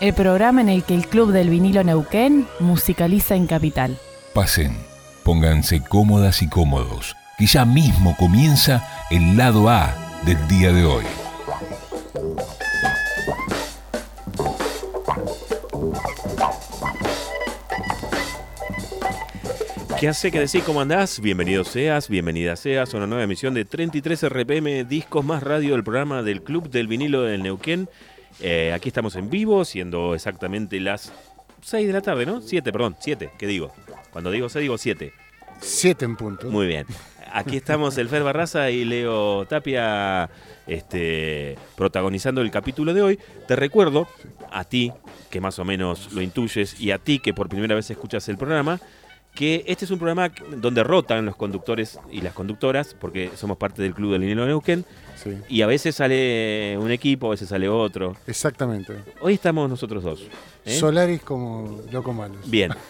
El programa en el que el Club del Vinilo Neuquén musicaliza en Capital. Pasen, pónganse cómodas y cómodos, que ya mismo comienza el lado A del día de hoy. ¿Qué hace? ¿Qué decís? ¿Cómo andás? Bienvenido seas, bienvenida seas a una nueva emisión de 33 RPM Discos Más Radio, el programa del Club del Vinilo del Neuquén. Eh, aquí estamos en vivo, siendo exactamente las 6 de la tarde, ¿no? 7, perdón, 7, ¿qué digo? Cuando digo 6, digo 7. Siete en punto. Muy bien. Aquí estamos el Fer Barraza y Leo Tapia este, protagonizando el capítulo de hoy. Te recuerdo, a ti, que más o menos lo intuyes, y a ti que por primera vez escuchas el programa, que este es un programa donde rotan los conductores y las conductoras, porque somos parte del Club del Vinilo Neuquén, Sí, y a veces sale un equipo, a veces sale otro. exactamente. Hoy estamos nosotros dos. ¿eh? Solaris como loco malos. Bien.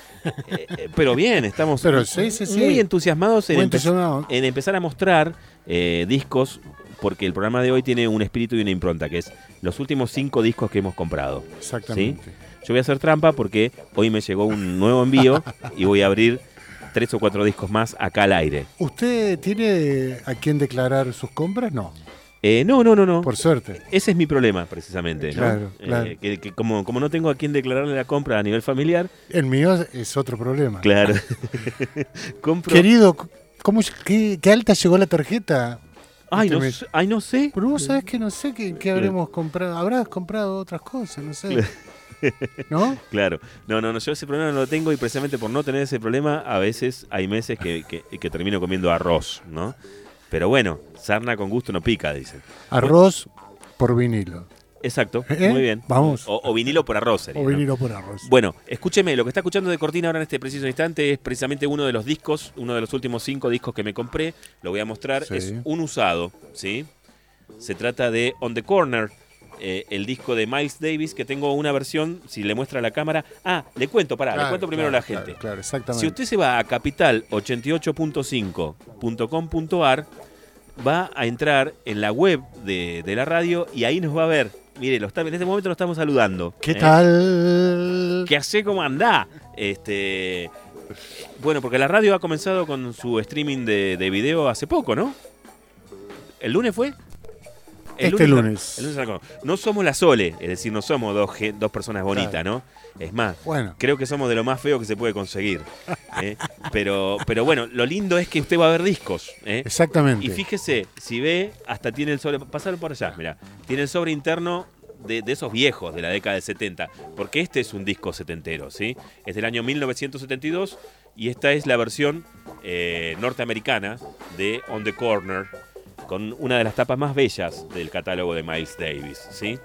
Eh, eh, pero bien, estamos Pero sí, sí, sí. muy entusiasmados en, Muy empe- entusiasmado. en empezar a mostrar eh, discos, porque el programa de hoy tiene un espíritu y una impronta, que es los últimos cinco discos que hemos comprado. Exactamente. Yo voy a hacer trampa porque hoy me llegó un nuevo envío y voy a abrir tres o cuatro discos más acá al aire. ¿Usted tiene a quién declarar sus compras? No, Eh, no, no, no, no. por suerte. Ese es mi problema, precisamente. ¿no? Claro, Eh, claro. que, que como, como no tengo a quién declararle la compra a nivel familiar, El mío es otro problema. claro. Compro. Querido, ¿cómo, qué, qué alta llegó la tarjeta? Ay, no, Este sé- ay, no sé. Pero vos sabés que no sé qué, qué habremos comprado. Habrás comprado otras cosas, no sé. ¿No? Claro, no, no, no, yo ese problema no lo tengo y precisamente por no tener ese problema, a veces hay meses que, que- que termino comiendo arroz, ¿no? Pero bueno, sarna con gusto no pica, dicen. Arroz por vinilo. Exacto, ¿Eh? muy bien. Vamos. O, o vinilo por arroz. sería, O ¿no? vinilo por arroz. Bueno, escúcheme, lo que está escuchando de Cortina ahora en este preciso instante es precisamente uno de los discos, uno de los últimos cinco discos que me compré. Lo voy a mostrar, Sí. es un usado, ¿sí? Se trata de On the Corner, eh, el disco de Miles Davis, que tengo una versión, si le muestra a la cámara. Ah, le cuento, pará, le cuento primero claro, a la gente. Claro, claro, exactamente. Si usted se va a capital88.5.com.ar, va a entrar en la web de, de la radio y ahí nos va a ver. Mire, lo está, en este momento lo estamos saludando. ¿Qué ¿eh? tal? ¿Qué hace? ¿Cómo andá? Este, bueno, porque la radio ha comenzado con su streaming de, de video hace poco, ¿no? ¿El lunes fue? Este lunes. el lunes arrancó. No somos la Sole, es decir, no somos dos, personas bonitas, Claro. ¿no? Es más, Bueno, creo que somos de lo más feo que se puede conseguir. ¿eh? Pero, pero bueno, lo lindo es que usted va a ver discos. ¿eh? exactamente. Y fíjese, si ve, hasta tiene el sobre. Pasar por allá, mira. Tiene el sobre interno de, de esos viejos de la década del 70. Porque este es un disco setentero, ¿sí? Es del año 1972 y esta es la versión eh, norteamericana de On the Corner, con una de las tapas más bellas del catálogo de Miles Davis, ¿sí?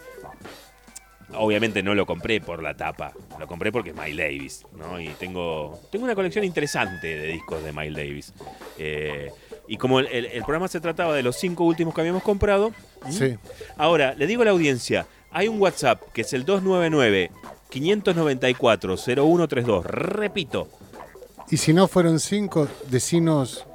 Obviamente no lo compré por la tapa, lo compré porque es Miles Davis, ¿no? Y tengo, tengo una colección interesante de discos de Miles Davis. Eh, y como el, el- el programa se trataba de los cinco últimos que habíamos comprado, Sí. ahora le digo a la audiencia, hay un WhatsApp que es el 299-594-0132. Repito, Y si no fueron cinco, decinos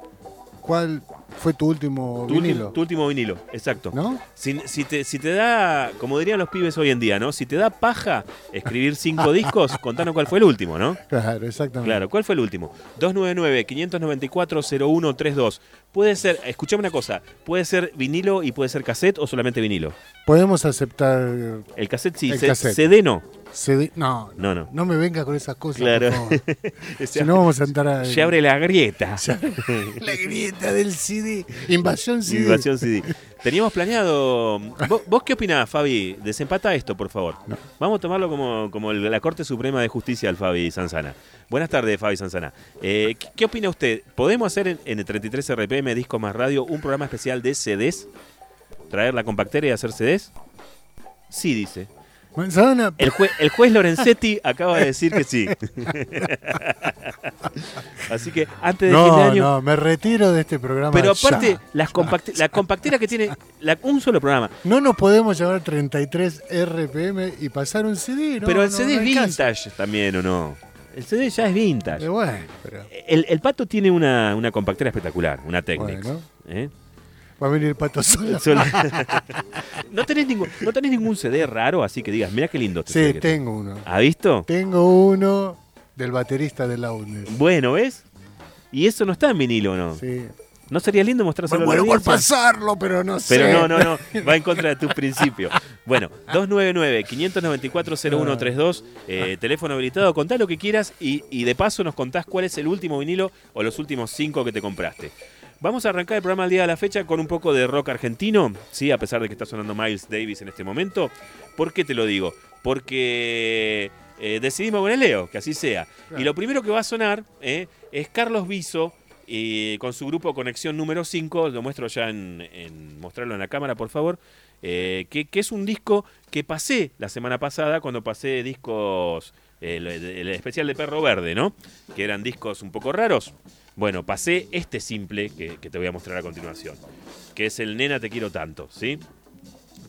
cuál fue tu último tu, vinilo. tu último vinilo, exacto. ¿No? Si, si te, si te da, como dirían los pibes hoy en día, ¿no? Si te da paja escribir cinco discos, contanos cuál fue el último, ¿no? Claro, exactamente. Claro, ¿cuál fue el último? 299-594-0132. Puede ser, escuchame una cosa, puede ser vinilo y puede ser cassette o solamente vinilo. Podemos aceptar El cassette sí, El C- cassette. CD no. CD. No, No, no. no me venga con esas cosas. Claro. por favor. Se, si no, vamos a entrar a. se abre la grieta. Se la grieta del CD. Invasión CD. Invasión CD. Teníamos planeado. ¿Vos, vos qué opinás, Fabi? Desempata esto, por favor. No. Vamos a tomarlo como, como la Corte Suprema de Justicia al Fabi Sanzana. Buenas tardes, Fabi Sanzana. Eh, ¿qué, qué opina usted? ¿Podemos hacer en, en el 33 RPM Disco Más Radio un programa especial de CDs? ¿Traer la compactera y hacer CDs? Sí, dice. Manzana. El, jue- el juez Lorenzetti acaba de decir que sí. Así que antes de fin de No, año. no, me retiro de este programa. pero ya. aparte, las compacti- la compactera que tiene la- un solo programa. No nos podemos llevar 33 RPM y pasar un CD, ¿no? pero el no, CD no es vintage también, ¿o no? El CD ya es vintage. Eh, bueno, pero El, el pato tiene una, una compactera espectacular, una Technics. Bueno. ¿eh? Va a venir el pato solo. ¿No, tenés ningún, ¿No tenés ningún CD raro así que digas, mira qué lindo este Sí, tengo uno. ¿Ha visto? Tengo uno del baterista de Loudness. Bueno, ¿ves? Y eso no está en vinilo, ¿no? Sí. ¿No sería lindo mostrárselo a la muero por pasarlo, pero no sé. Pero no, no, no, va en contra de tus principios. Bueno, 299-594-0132, eh, teléfono habilitado, contá lo que quieras y, y de paso nos contás cuál es el último vinilo o los últimos cinco que te compraste. Vamos a arrancar el programa al día de la fecha con un poco de rock argentino, sí, a pesar de que está sonando Miles Davis en este momento. ¿Por qué te lo digo? Porque eh, decidimos con el Leo, que así sea. Claro. Y lo primero que va a sonar eh, es Carlos Viso y con su grupo Conexión número 5, lo muestro ya en, en- mostrarlo en la cámara, por favor, eh, que, que es un disco que pasé la semana pasada cuando pasé discos, eh, el, el especial de Perro Verde, ¿no? Que eran discos un poco raros. Bueno, pasé este simple que, que te voy a mostrar a continuación, que es el Nena Te Quiero Tanto, ¿sí?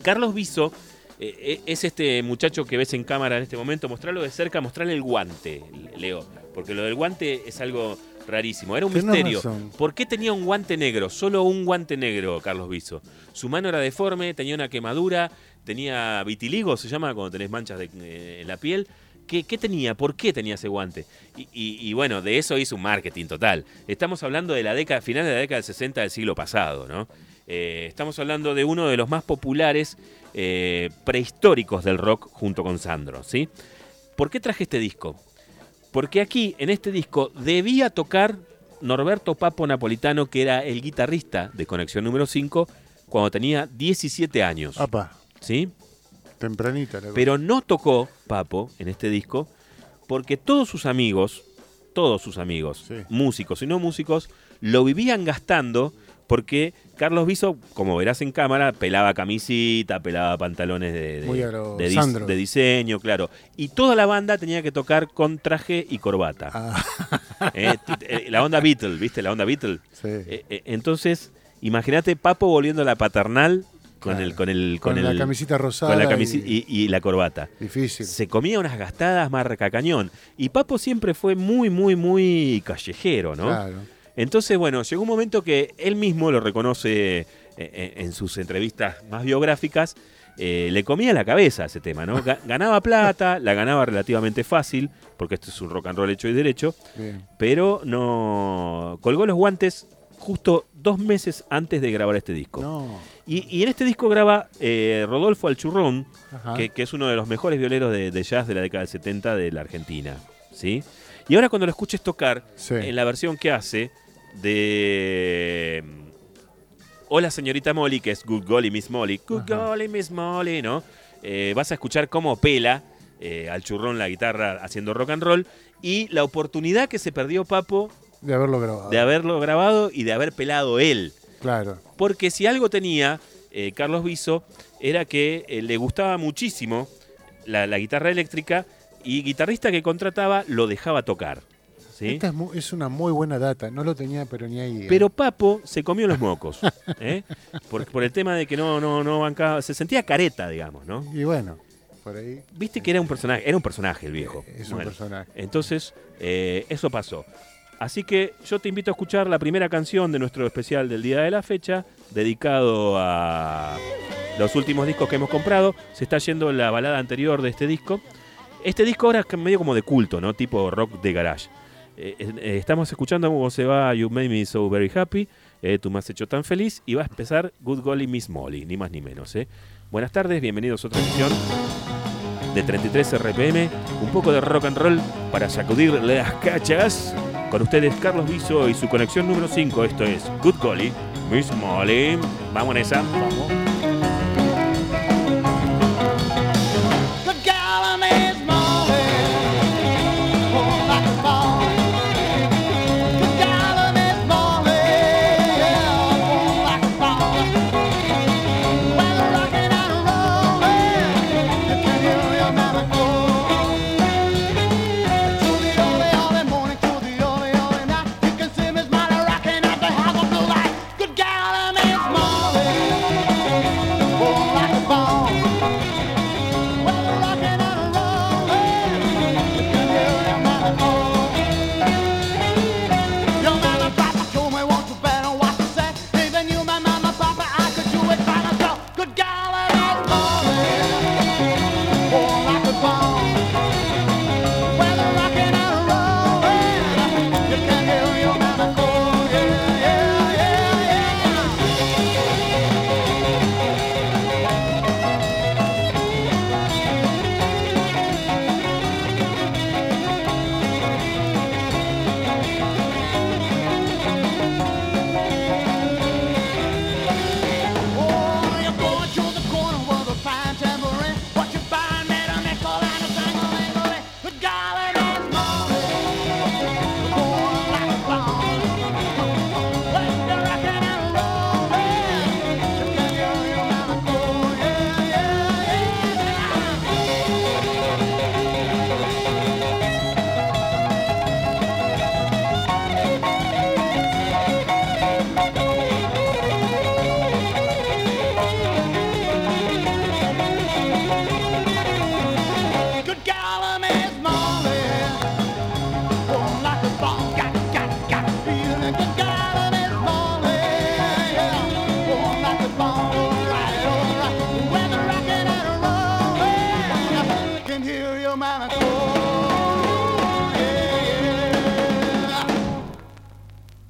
Carlos Viso eh, eh, es este muchacho que ves en cámara en este momento, mostrarlo de cerca, mostrarle el guante, Leo, porque lo del guante es algo rarísimo, era un Tenés misterio. razón. ¿Por qué tenía un guante negro? Solo un guante negro, Carlos Viso. Su mano era deforme, tenía una quemadura, tenía vitiligo, se llama cuando tenés manchas de- eh, en la piel. ¿Qué, qué tenía? ¿Por qué tenía ese guante? Y, y- y bueno, de eso hizo un marketing total. Estamos hablando de la década, final de la década del 60 del siglo pasado, ¿no? Eh, estamos hablando de uno de los más populares eh, prehistóricos del rock junto con Sandro, ¿sí? ¿Por qué traje este disco? Porque aquí, en este disco, debía tocar Norberto Papo Napolitano, que era el guitarrista de Conexión número 5, cuando tenía 17 años. Apa, ¿Sí? Tempranita. la Pero no tocó Papo en este disco porque todos sus amigos, todos sus amigos, Sí. músicos y no músicos, lo vivían gastando porque Carlos Viso, como verás en cámara, pelaba camisita, pelaba pantalones de, de- dis- diseño, claro. Y toda la banda tenía que tocar con traje y corbata. Ah, Eh, eh, la onda Beatle, ¿viste? La onda Beatle. sí. Eh, eh, entonces, imagínate Papo volviendo a la paternal con Claro. el con el con, la el- camisita rosada. con la y- y, y la corbata. Difícil. Se comía unas gastadas marca cañón. Y Papo siempre fue muy, muy, muy callejero, ¿no? Claro. Entonces, bueno, llegó un momento que él mismo lo reconoce eh, eh, en sus entrevistas más biográficas. eh, le comía la cabeza ese tema, ¿no? Ga- Ganaba plata, la ganaba relativamente fácil, porque esto es un rock and roll hecho y derecho, Bien. pero no. colgó los guantes justo dos meses antes de grabar este disco. No. Y, y en este disco graba eh, Rodolfo Alchurrón, que, que es uno de los mejores violeros de, de jazz de la década del 70 de la Argentina. ¿sí? Y ahora cuando lo escuches tocar, Sí. en la versión que hace de mm, Hola señorita Molly, que es Good Golly Miss Molly, Good Ajá. Golly Miss Molly, ¿no? Eh, vas a escuchar cómo pela eh, al churrón la guitarra haciendo rock and roll y la oportunidad que se perdió Papo De haberlo grabado. de haberlo grabado y de haber pelado él. Claro. Porque si algo tenía eh, Carlos Viso era que eh, le gustaba muchísimo la, la guitarra eléctrica y guitarrista que contrataba lo dejaba tocar. ¿sí? Esta es, una muy buena data. No lo tenía, pero ni ahí. ¿eh? Pero Papo se comió los mocos. ¿eh? Por, por el tema de que no, no, no bancaba. Se sentía careta, digamos, ¿no? Y bueno, por ahí Viste que era un personaje, era un personaje el viejo. es un personaje. Entonces, eso pasó. Así que yo te invito a escuchar la primera canción de nuestro especial del día de la fecha, dedicado a los últimos discos que hemos comprado. Se está yendo la balada anterior de este disco. Este disco ahora es medio como de culto, ¿no? Tipo rock de garage. Eh, eh, estamos escuchando cómo se va You Made Me So Very Happy, eh, Tú me has hecho tan feliz, y va a empezar Good Golly Miss Molly, ni más ni menos. ¿eh? Buenas tardes, bienvenidos a otra edición de 33 RPM, un poco de rock and roll para sacudir las cachas. Con ustedes Carlos Viso y su conexión número 5, esto es Good Golly, Miss Molly. Vamos en vamos.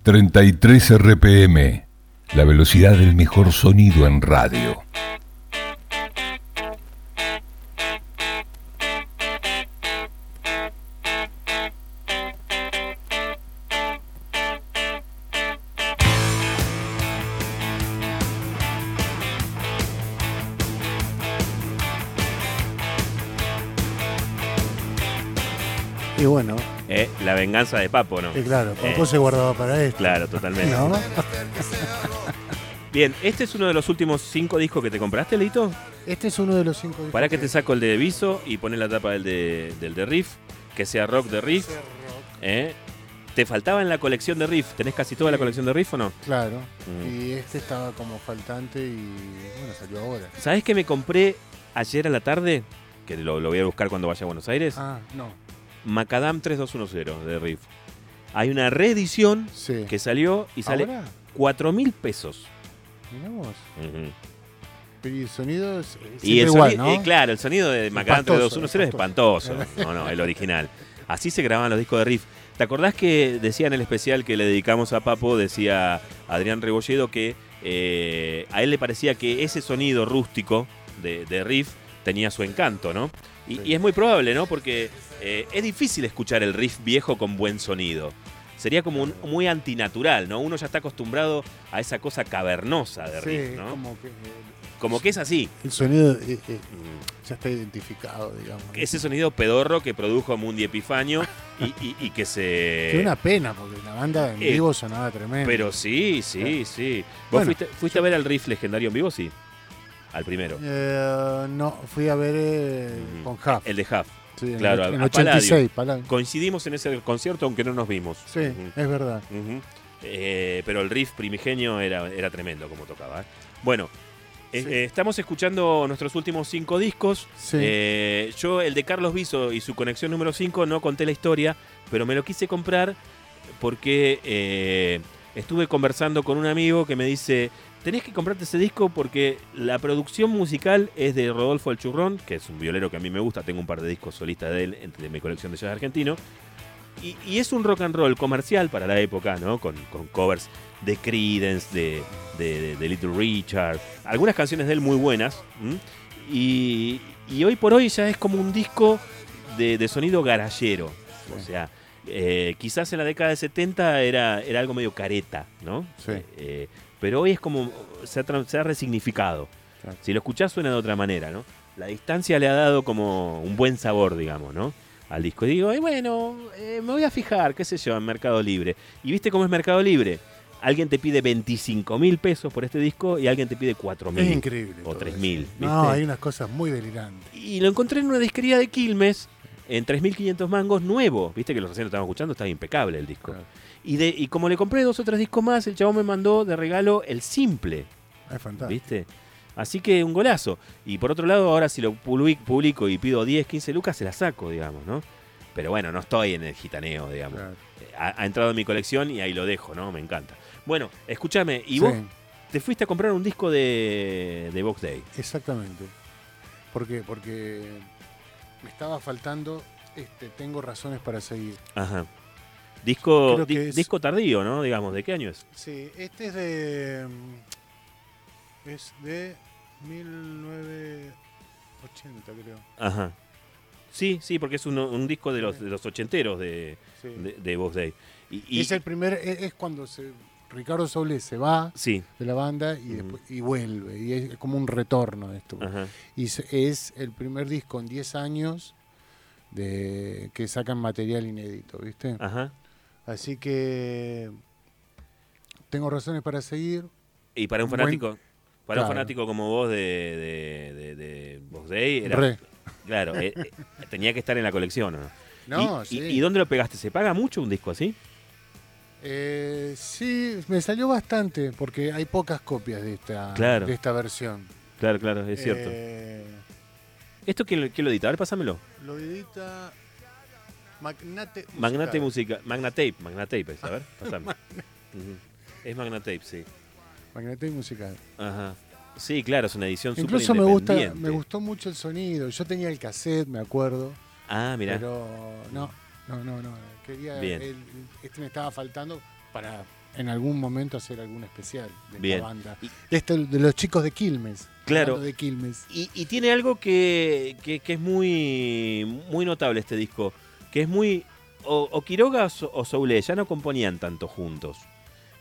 33 RPM, la velocidad del mejor sonido en radio. Venganza de Papo, ¿no? y claro, Papo Eh. se guardaba para esto. Claro, totalmente. ¿No? Bien, este es uno de los últimos cinco discos que te compraste, Lito. Este es uno de los cinco discos Para que te saco el de Viso y pones la tapa del de, del de Riff, que sea rock de Riff. ¿eh? ¿Te faltaba en la colección de Riff? ¿Tenés casi toda la Sí. colección de Riff o no? Claro. Mm. Y este estaba como faltante y bueno, salió ahora. ¿Sabés que me compré ayer a la tarde? Que lo, lo voy a buscar cuando vaya a Buenos Aires. Ah, no. Macadam 3210 de Riff. Hay una reedición Sí. que salió y sale ¿Ahora? 4 mil pesos. Pero y el sonido es, es Y siempre el igual, sonido, ¿no? eh, claro, el sonido de Macadam Espantoso, 3210 es espantoso. No, no, el original. Así se grababan los discos de Riff. ¿Te acordás que decía en el especial que le dedicamos a Papo, decía Adrián Rebolledo que eh, a él le parecía que ese sonido rústico de, de Riff tenía su encanto, ¿no? Y, Sí. y es muy probable, ¿no? Porque eh, es difícil escuchar el Riff viejo con buen sonido. Sería como un, muy antinatural, ¿no? Uno ya está acostumbrado a esa cosa cavernosa de Sí, Riff, ¿no? como que Como que es así. el sonido eh, eh, Mm. ya está identificado, digamos. ese sonido pedorro que produjo Mundi Epifanio y, y- y que se... Qué una pena, porque la banda en Eh, vivo sonaba tremendo. Pero sí, sí, sí. ¿Vos Bueno, fuiste, fuiste a ver al Riff legendario en vivo? Sí. Al primero. Eh, no, fui a ver eh, con Huff. El de Huff. Sí, claro, el- en a 86, Palladio. Coincidimos en ese concierto aunque no nos vimos. Sí, es verdad. Eh, pero el riff primigenio era, era tremendo como tocaba. Bueno, Sí. estamos escuchando nuestros últimos cinco discos. Sí. Yo, el de Carlos Viso y su conexión número 5, no conté la historia, pero me lo quise comprar porque estuve conversando con un amigo que me dice, tenés que comprarte ese disco porque la producción musical es de Rodolfo El Churrón, que es un violero que a mí me gusta, tengo un par de discos solistas de él entre mi colección de jazz argentino. Y, y es un rock and roll comercial para la época, ¿no? Con, con covers de Creedence, de, de- de- de Little Richard, algunas canciones de él muy buenas. Y, y hoy por hoy ya es como un disco de, de sonido garallero. O sea, eh, quizás en la década de 70 era, era algo medio careta, ¿no? Sí. Eh, pero hoy es como, se ha, tra- se ha resignificado. Claro. Si lo escuchás suena de otra manera, ¿no? La distancia le ha dado como un buen sabor, digamos, ¿no? Al disco. Y digo, "Y bueno, eh, me voy a fijar, qué sé yo, en Mercado Libre. ¿Y viste cómo es Mercado Libre? Alguien te pide 25 mil pesos por este disco y alguien te pide 4 Es mil. increíble. O todo 3.000, eso. No, hay unas cosas muy delirantes. Y lo encontré en una disquería de Quilmes en 3.500 mangos nuevo. Viste que los recién lo estábamos escuchando, estaba impecable el disco. Claro. Y, de, y como le compré dos o tres discos más, el chabón me mandó de regalo el simple. Es fantástico. ¿Viste? Así que un golazo. Y por otro lado, ahora si lo public- publico y pido 10, 15 lucas, se la saco, digamos, ¿no? Pero bueno, no estoy en el gitaneo, digamos. Claro. Ha, ha entrado en mi colección y ahí lo dejo, ¿no? Me encanta. Bueno, escúchame, ¿y Sí, vos te fuiste a comprar un disco de, de Box Day? Exactamente. ¿Por qué? Porque me estaba faltando, este, tengo razones para seguir. Ajá. Disco, di- es- disco tardío, ¿no? Digamos, ¿de qué año es? Sí, este es de. Es de 1980, creo. Ajá. Sí, sí, porque es un, un disco de los, de los ochenteros de, Sí. de, de Box Day. Y, y- es el primer. Es, es cuando se, Ricardo Soule se va Sí, de la banda y, después, y vuelve. Y es como un retorno de esto. ajá. Y se- es el primer disco en 10 años de que sacan material inédito, ¿viste? Ajá. Así que tengo razones para seguir. Y para un Buen- fanático, para un fanático como vos de, de, de, de Box Day, era, Re. claro, eh, eh, tenía que estar en la colección, ¿o ¿no? No, ¿Y, sí. y, y dónde lo pegaste? ¿Se paga mucho un disco así? Eh, sí, me salió bastante porque hay pocas copias de esta, Claro. de esta versión. Claro, claro, es cierto. Eh, ¿Esto quién, lo- quién lo edita? A ver, pásamelo. lo edita Magnate Musical. Magnate Música. Magnatape, Magnatape es, a ver, pasame. Es Magnatape, sí. Magnate Musical. Ajá. Sí, claro, es una edición súper Incluso me gusta, me gustó mucho el sonido. Yo tenía el cassette, me acuerdo. Ah, mira. Pero no, no, no, no. Quería Bien. el- este me estaba faltando para en algún momento hacer algún especial de Bien. la banda. Y- Esto de los chicos de Quilmes. Claro. De Quilmes. Y, y tiene algo que, que- que es muy, muy notable este disco, que es muy... O, o Quiroga o, So- o Soule ya no componían tanto juntos.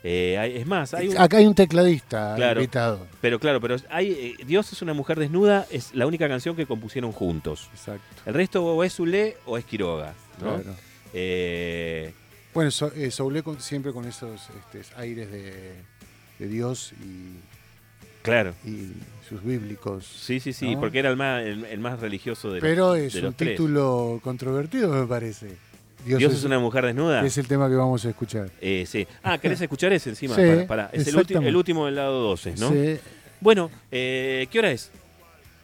Eh, es más, hay un- Acá hay un tecladista Claro. invitado. pero claro, pero hay eh, Dios es una mujer desnuda es la única canción que compusieron juntos. Exacto. El resto o es Soule o es Quiroga, ¿no? Claro. Eh, Bueno, so, Soule con- siempre con esos este, aires de, de Dios y, claro. y sus bíblicos. Sí, sí, sí, ¿no? porque era el más, el, el más religioso de los- Pero es de un los tres. título controvertido, me parece. Dios, Dios es una mujer desnuda. es el tema que vamos a escuchar. Eh, sí. Ah, ¿querés escuchar ese encima? Sí. Es el último del lado 12, ¿no? Sí. Bueno, eh, ¿qué hora es?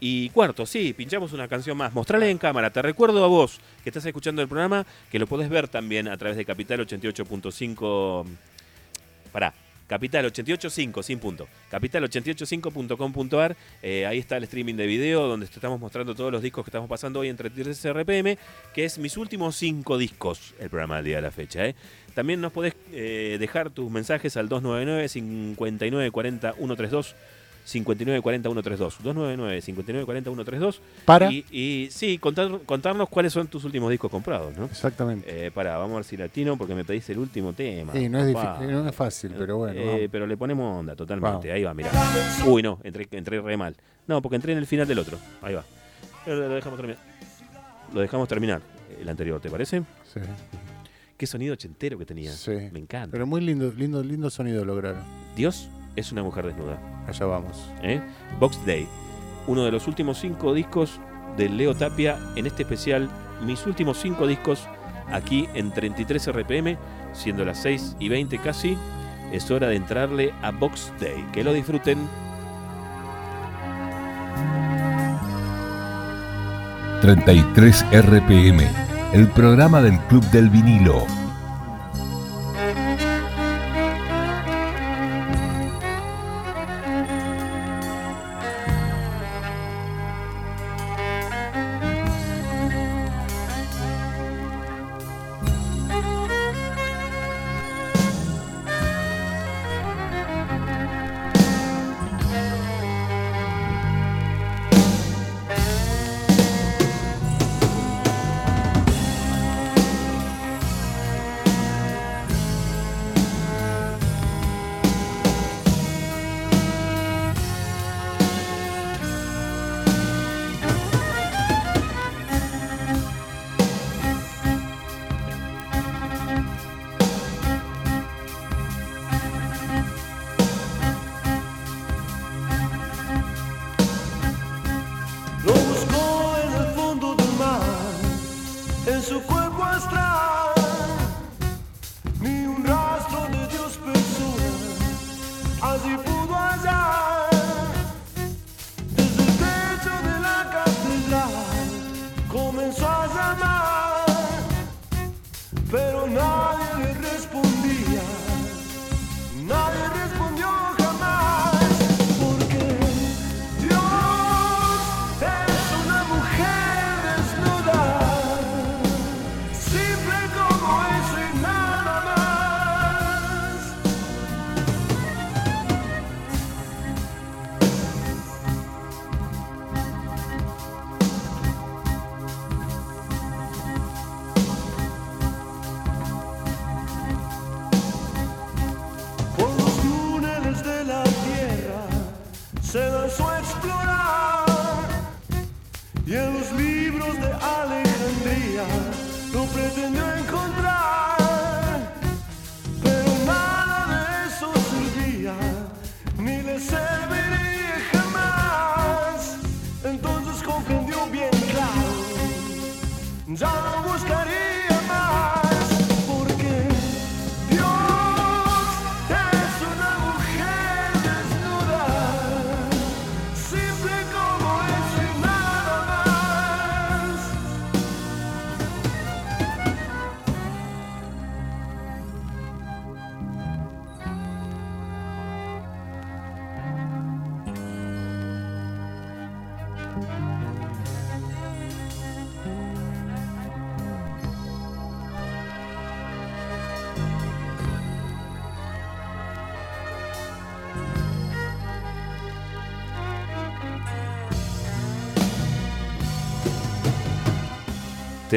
Y cuarto, sí, pinchamos una canción más. Mostrale en cámara. Te recuerdo a vos que estás escuchando el programa que lo podés ver también a través de Capital 88.5. Pará. Capital 885, sin punto. Capital885.com.ar. Eh, ahí está el streaming de video donde te estamos mostrando todos los discos que estamos pasando hoy en 33 RPM, que es mis últimos cinco discos, el programa del día de la fecha. ¿eh? También nos podés eh, dejar tus mensajes al 299 5940 132 5940 132 299 5940 132 Para. y, y sí, contar- contarnos cuáles son tus últimos discos comprados, ¿no? Exactamente. Eh, para, vamos a ver si latino porque me pediste el último tema. Sí, no, es difícil, no es fácil, pero bueno. Eh, pero le ponemos onda totalmente. Ahí va, mira. Uy, no, entré, entré re mal. No, porque entré en el final del otro. Ahí va. Pero Lo dejamos terminar. Lo dejamos terminar, el anterior, ¿te parece? Sí, Qué sonido ochentero que tenía. sí. Me encanta. Pero muy lindo, lindo, lindo sonido lograron. Dios es una mujer desnuda. Allá vamos. ¿eh? Box Day, uno de los últimos cinco discos de Leo Tapia en este especial, mis últimos cinco discos aquí en 33 RPM, siendo las 6 y 20 casi, es hora de entrarle a Box Day. Que lo disfruten. ...33 RPM... ...el programa del Club del Vinilo...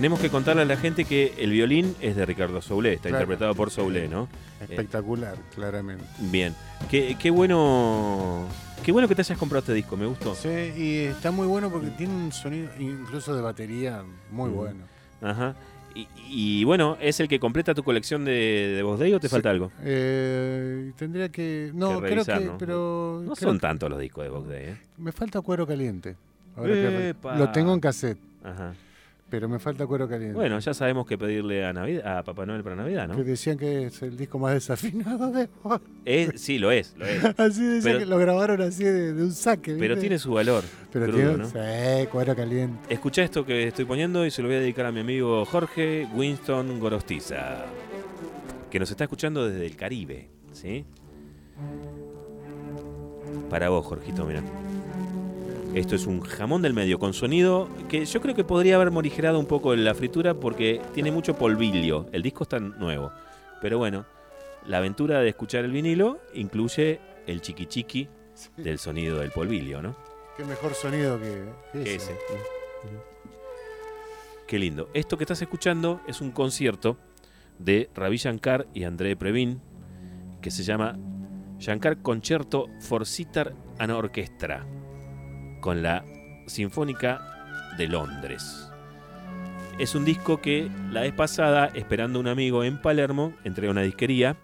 Tenemos que contarle a la gente que el violín es de Ricardo Soule, está Claro. interpretado por Soule, ¿no? Espectacular, claramente. Bien. Qué, qué bueno. Qué bueno que te hayas comprado este disco, me gustó. Sí, y está muy bueno porque tiene un sonido incluso de batería muy Mm. bueno. Ajá. Y, y bueno, ¿es el que completa tu colección de, de Voz Day o te Sí. falta algo? Eh, tendría que. No, Que creo que. ¿no? Pero. No son tantos los discos de Vox Day, ¿eh? Me falta cuero caliente. Ahora que lo tengo en cassette, Ajá. Pero me falta cuero caliente. Bueno, ya sabemos qué pedirle a Navidad, a Papá Noel para Navidad, ¿no? Que decían que es el disco más desafinado de. Es, sí, lo es, lo es. Así decían Pero- que lo grabaron así de, de un saque. Pero tiene su valor. Pero crudo, tiene. ¿no? Sí, cuero caliente. Escucha esto que estoy poniendo y se lo voy a dedicar a mi amigo Jorge Winston Gorostiza, que nos está escuchando desde el Caribe, ¿sí? Para vos, Jorgito, mira. Esto es un jamón del medio con sonido que yo creo que podría haber morigerado un poco la fritura porque tiene mucho polvillo. El disco está nuevo. Pero bueno, la aventura de escuchar el vinilo incluye el chiqui chiqui del sonido del polvillo, ¿no? Qué mejor sonido que, que Que ese. ese. Qué lindo. Esto que estás escuchando es un concierto de Ravi Shankar y André Previn que se llama Shankar Concerto for Sitar and Orchestra con la Sinfónica de Londres. Es un disco que la vez pasada, esperando un amigo en Palermo, entré a una disquería,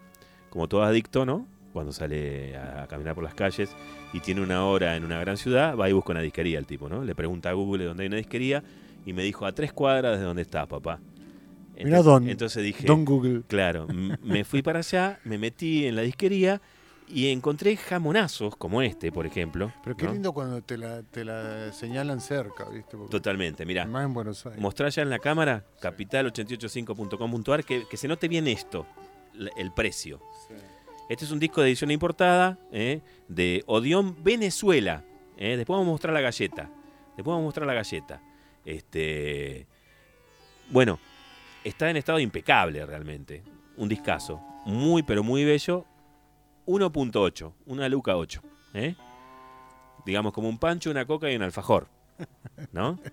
como todo adicto, ¿no? Cuando sale a caminar por las calles y tiene una hora en una gran ciudad, va y busca una disquería el tipo, ¿no? Le pregunta a Google dónde hay una disquería y me dijo a tres cuadras de donde está, papá. Mirá, don- entonces dije, Don Google. claro, me fui para allá, me metí en la disquería y encontré jamonazos como este, por ejemplo. Pero qué ¿no? lindo cuando te la, te la señalan cerca, ¿viste? Porque Totalmente, mira. Más en Buenos Aires. Mostrá ya en la cámara, capital885.com.ar, que, que se note bien esto, el precio. Sí. Este es un disco de edición importada ¿eh? de Odeón Venezuela. ¿eh? Después vamos a mostrar la galleta. Después vamos a mostrar la galleta. Este, bueno, está en estado impecable realmente. Un discazo. Muy, pero muy bello. 1.8. Una Luca 8. ¿eh? Digamos como un pancho, una coca y un alfajor. ¿No?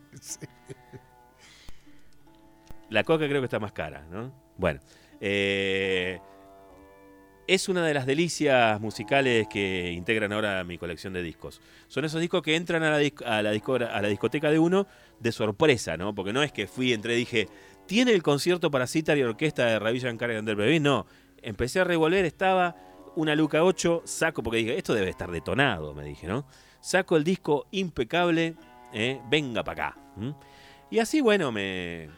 La coca creo que está más cara, ¿no? Bueno. eh, es una de las delicias musicales que integran ahora mi colección de discos. Son esos discos que entran a la, dis- a la, discora- a la discoteca de uno de sorpresa, ¿no? Porque no es que fui, entré y dije, ¿tiene el concierto para citar y orquesta de Ravi Shankar y Ander Bebé? No. Empecé a revolver, estaba una Luca 8, saco, porque dije, esto debe estar detonado, me dije, ¿no? Saco el disco impecable, ¿eh? venga para acá. Y así, bueno, me,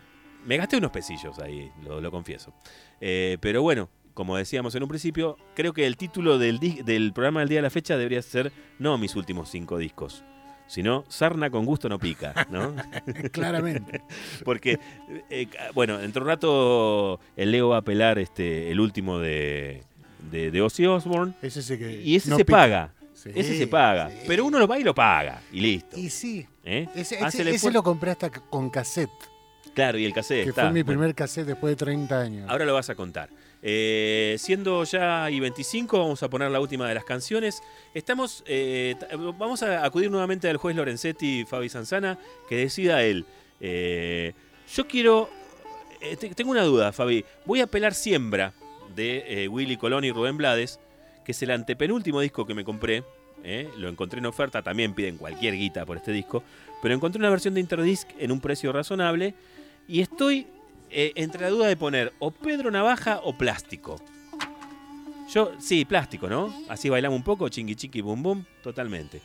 me gasté unos pesillos ahí, lo, lo confieso. Eh, pero bueno, como decíamos en un principio, creo que el título del, del programa del día de la fecha debería ser no mis últimos cinco discos, sino Sarna con gusto no pica, ¿no? Claramente. Porque, eh, bueno, dentro de un rato el Leo va a pelar este, el último de, de, de Ozzy Osbourne Es ese que. y ese no se pica. paga. Sí, Ese se paga. sí. Pero uno lo va y lo paga. Y listo. Y sí. ¿eh? Ese, ese- lo compré hasta con cassette. Claro, y el cassette Que está. fue mi Bueno. primer cassette después de 30 años. Ahora lo vas a contar. Eh, siendo ya y 25, vamos a poner la última de las canciones. Estamos, eh, vamos a acudir nuevamente al juez Lorenzetti y Fabi Sanzana, que decida él. Eh, yo quiero, te- tengo una duda, Fabi. Voy a pelar Siembra de eh, Willy Colón y Rubén Blades, que es el antepenúltimo disco que me compré. eh, Lo encontré en oferta, también piden cualquier guita por este disco. Pero encontré una versión de Interdisc en un precio razonable. Y estoy eh, entre la duda de poner o Pedro Navaja o plástico. Yo, sí, plástico, ¿no? Así bailamos un poco, chingui chiqui bum bum, totalmente.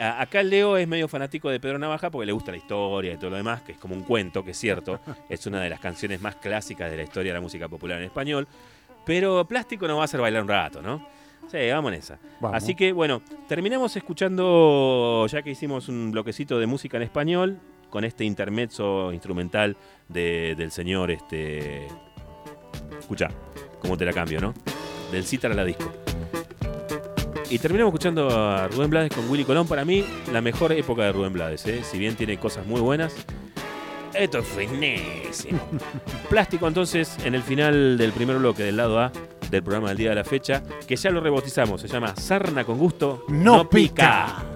Acá Leo es medio fanático de Pedro Navaja porque le gusta la historia y todo lo demás, que es como un cuento, que es cierto. Es una de las canciones más clásicas de la historia de la música popular en español. Pero plástico nos va a hacer bailar un rato, ¿no? Sí, vamos en esa. Vamos. Así que bueno, terminamos escuchando, ya que hicimos un bloquecito de música en español, con este intermezzo instrumental de- del señor, este... Escucha, cómo te la cambio, ¿no? Del citar a la disco. Y terminamos escuchando a Rubén Blades con Willy Colón. Para mí, la mejor época de Rubén Blades, ¿eh? Si bien tiene cosas muy buenas, esto es finísimo. Plástico entonces en el final del primer bloque del lado A del programa del día de la fecha, que ya lo rebautizamos, se llama Sarna con gusto No pica.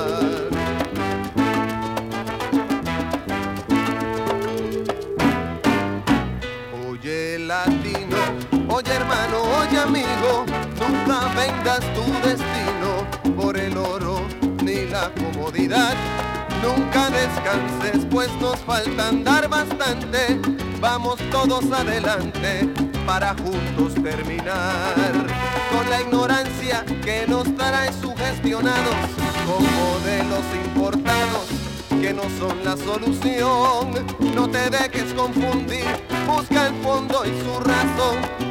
Oye amigo, nunca vendas tu destino por el oro ni la comodidad. Nunca descanses, pues nos falta andar bastante. Vamos todos adelante para juntos terminar con la ignorancia que nos trae sugestionados con modelos importados que no son la solución. No te dejes confundir, busca el fondo y su razón.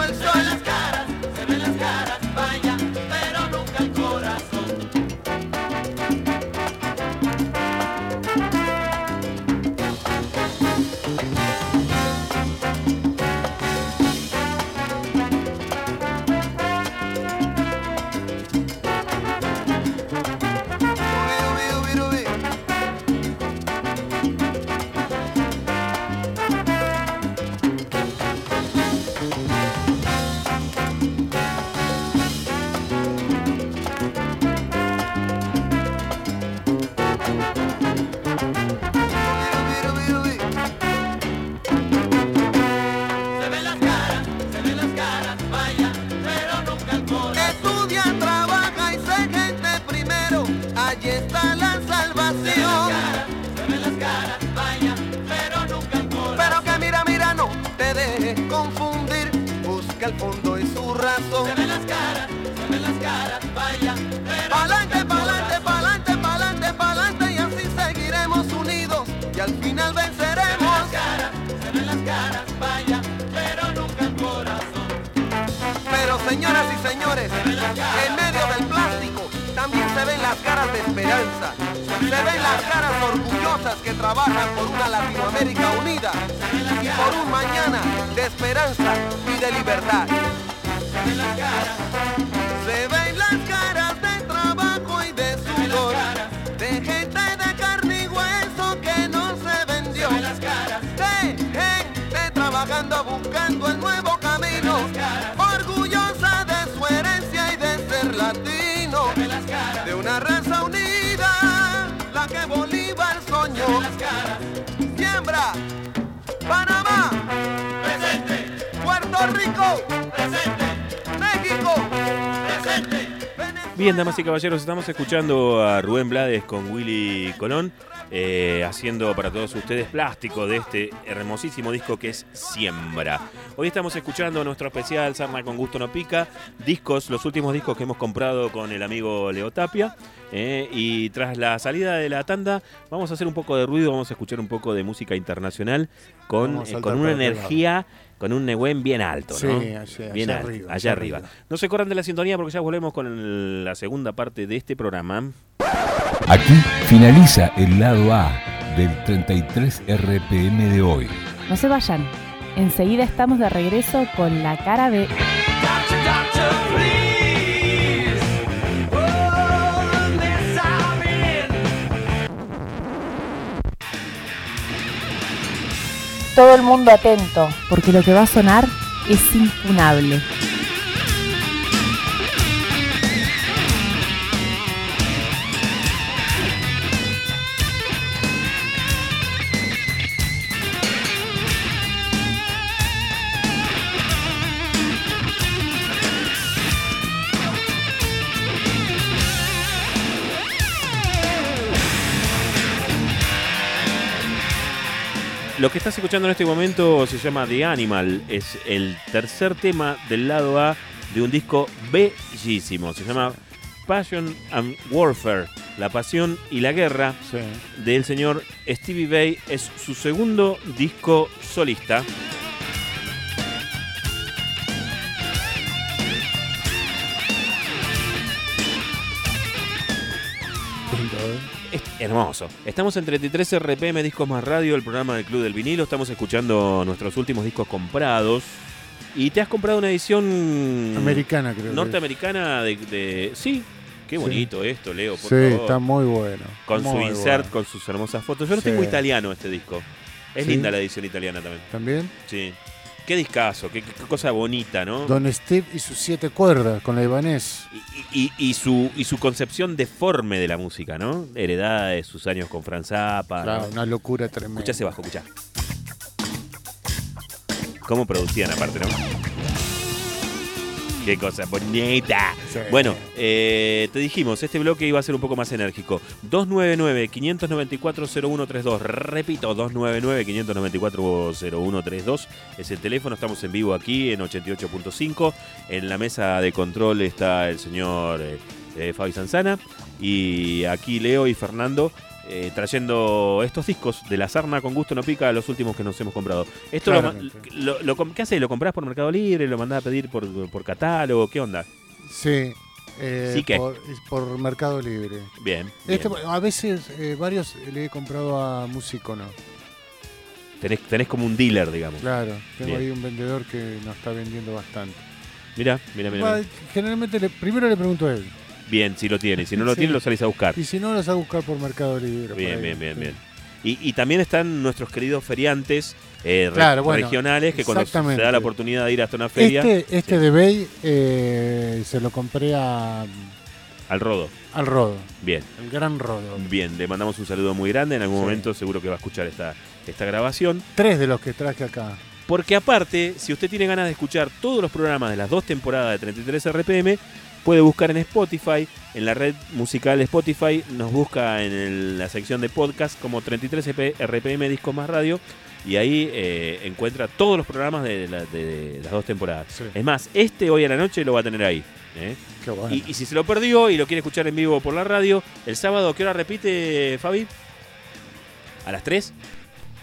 en medio del plástico también se ven las caras de esperanza. Se ven las caras orgullosas que trabajan por una Latinoamérica unida y por un mañana de esperanza y de libertad. Bien, damas y caballeros, estamos escuchando a Rubén Blades con Willy Colón, eh, haciendo para todos ustedes plástico de este hermosísimo disco que es Siembra. Hoy estamos escuchando nuestro especial Sarna con Gusto No Pica, discos, los últimos discos que hemos comprado con el amigo Leo Tapia. Eh, y tras la salida de la tanda, vamos a hacer un poco de ruido, vamos a escuchar un poco de música internacional con, eh, con una energía, con un Nehuen bien alto, Sí, ¿no? allá- bien allá alto, arriba, allá allá arriba. arriba. No se corran de la sintonía porque ya volvemos con el- la segunda parte de este programa. Aquí finaliza el lado A del 33 RPM de hoy. No se vayan. Enseguida estamos de regreso con la cara B. Todo el mundo atento, porque lo que va a sonar es impunable. Lo que estás escuchando en este momento se llama The Animal. Es el tercer tema del lado A de un disco bellísimo. Se llama Passion and Warfare. La pasión y la guerra Sí. del señor Stevie Bay. Es su segundo disco solista. Hermoso. Estamos en 33 RPM Discos Más Radio, el programa del Club del Vinilo. Estamos escuchando nuestros últimos discos comprados. Y te has comprado una edición Americana, creo. norteamericana de, de- Sí, qué Sí. bonito esto, Leo, por Sí, favor. está muy bueno. con su insert, bueno. con sus hermosas fotos. Yo lo Sí. tengo italiano este disco. Es Sí. linda la edición italiana también. También. Sí. Qué discazo, qué, qué cosa bonita, ¿no? Don Steve y sus siete cuerdas con la Ibanez. Y, y- y su, y su concepción deforme de la música, ¿no? Heredada de sus años con Franz Zappa. ¿no? Claro, una locura tremenda. Escuchá ese bajo, escuchá. ¿Cómo producían aparte, no? Qué cosa bonita. Sí. Bueno, eh, te dijimos, este bloque iba a ser un poco más enérgico. 299-594-0132. Repito, 299-594-0132 es el teléfono. Estamos en vivo aquí en 88.5. En la mesa de control está el señor eh, eh, Fabi Sanzana. Y aquí Leo y Fernando eh, trayendo estos discos de la Sarna con gusto no pica, los últimos que nos hemos comprado. Esto lo, Claramente. lo- lo com- ¿Qué haces? ¿Lo comprás por Mercado Libre? ¿Lo mandás a pedir por, por catálogo? ¿Qué onda? Sí. eh, ¿Sí por, por Mercado Libre. Bien. Este, bien. a veces, eh, varios le he comprado a Musicono. Tenés, tenés como un dealer, digamos. Claro, tengo Bien. ahí un vendedor que nos está vendiendo bastante. Mira, mira, mira. Generalmente, le- primero le pregunto a él. Bien, si lo tiene. Si no lo Sí. tiene, lo salís a buscar. Y si no, los a buscar por Mercado Libre. Bien, ahí. bien, bien, Sí. bien. Y, y también están nuestros queridos feriantes eh, re- Claro, bueno, regionales que cuando se da la oportunidad de ir hasta una feria, Este, este Sí. de Bay eh, se lo compré a, al rodo. al Rodo, Bien. el gran Rodo. Bien, le mandamos un saludo muy grande. En algún Sí. momento seguro que va a escuchar esta, esta grabación. Tres de los que traje acá. Porque aparte, si usted tiene ganas de escuchar todos los programas de las dos temporadas de 33 RPM, puede buscar en Spotify, en la red musical Spotify, nos busca en el- la sección de podcast como 33 RPM Discos Más Radio y ahí eh, encuentra todos los programas de, la- de las dos temporadas. Sí. Es más, este hoy a la noche lo va a tener ahí. ¿eh? Qué bueno. Y, y si se lo perdió y lo quiere escuchar en vivo por la radio, el sábado, ¿qué hora repite, Fabi? ¿A las 3?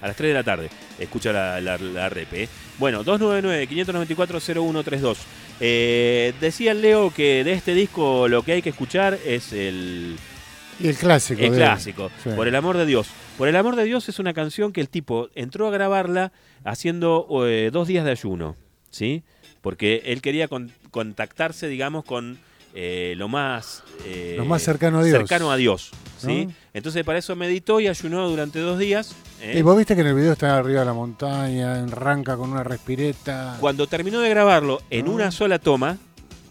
A las 3 de la tarde. Escucha la, la, la rep. ¿eh? Bueno, 299-594-0132. Eh, decía Leo que de este disco lo que hay que escuchar es el, y el clásico. el de clásico. Sí. Por el amor de Dios. Por el amor de Dios es una canción que el tipo entró a grabarla haciendo eh, dos días de ayuno. ¿Sí? Porque él quería con- contactarse, digamos, con eh, lo más... eh, Lo más cercano a Dios. Cercano a Dios. ¿sí? ¿No? Entonces para eso meditó y ayunó durante dos días. ¿eh? Y vos viste que en el video está arriba de la montaña, arranca con una respireta. Cuando terminó de grabarlo en una sola toma,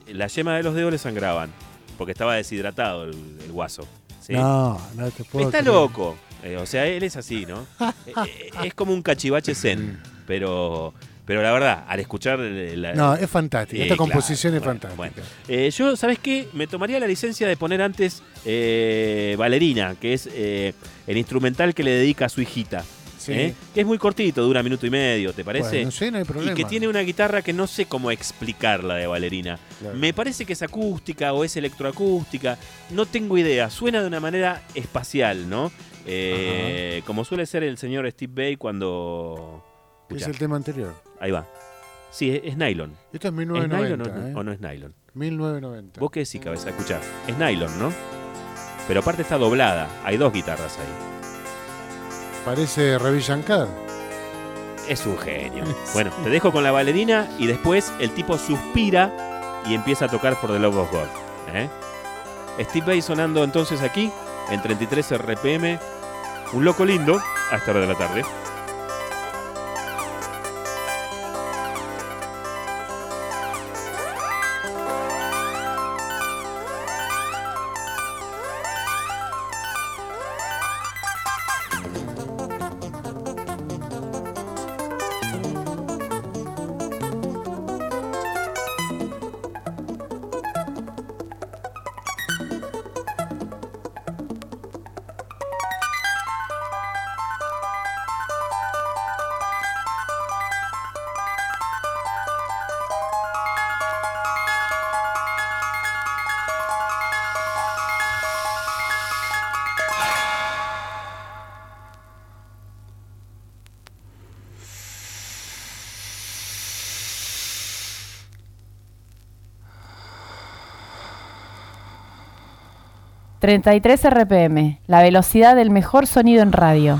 la yema de los dedos le sangraban. Porque estaba deshidratado el, el guaso. ¿sí? No, no te puedo Está creer. loco. Eh, o sea, él es así, ¿no? Eh, eh, es como un cachivache zen. Pero, Pero la verdad, al escuchar eh, la, No, es fantástica. Sí, Esta claro, composición es bueno, fantástica. bueno. Eh, yo, ¿sabes qué? Me tomaría la licencia de poner antes eh, Valerina, que es eh, el instrumental que le dedica a su hijita. Sí. ¿eh? Que es muy cortito, dura minuto y medio, ¿te parece? Bueno, sí, no hay problema. y que tiene una guitarra que no sé cómo explicarla de Valerina. Claro. Me parece que es acústica o es electroacústica. No tengo idea. Suena de una manera espacial, ¿no? Eh, como suele ser el señor Steve Bay cuando. Es el tema anterior. Ahí va. Sí, es, es nylon. Esto es ¿Es nylon 1990. o, ¿eh? o no es nylon? 1990. ¿Vos qué decís, cabeza? Escuchá, es nylon, ¿no? Pero aparte está doblada. Hay dos guitarras ahí. Parece Ravi Shankar. Es un genio. Bueno, te dejo con la valerina y después el tipo suspira y empieza a tocar For the Love of God. ¿eh? Steve Vai sonando entonces aquí en 33 RPM. Un loco lindo a esta hora de la tarde. 33 RPM, la velocidad del mejor sonido en radio.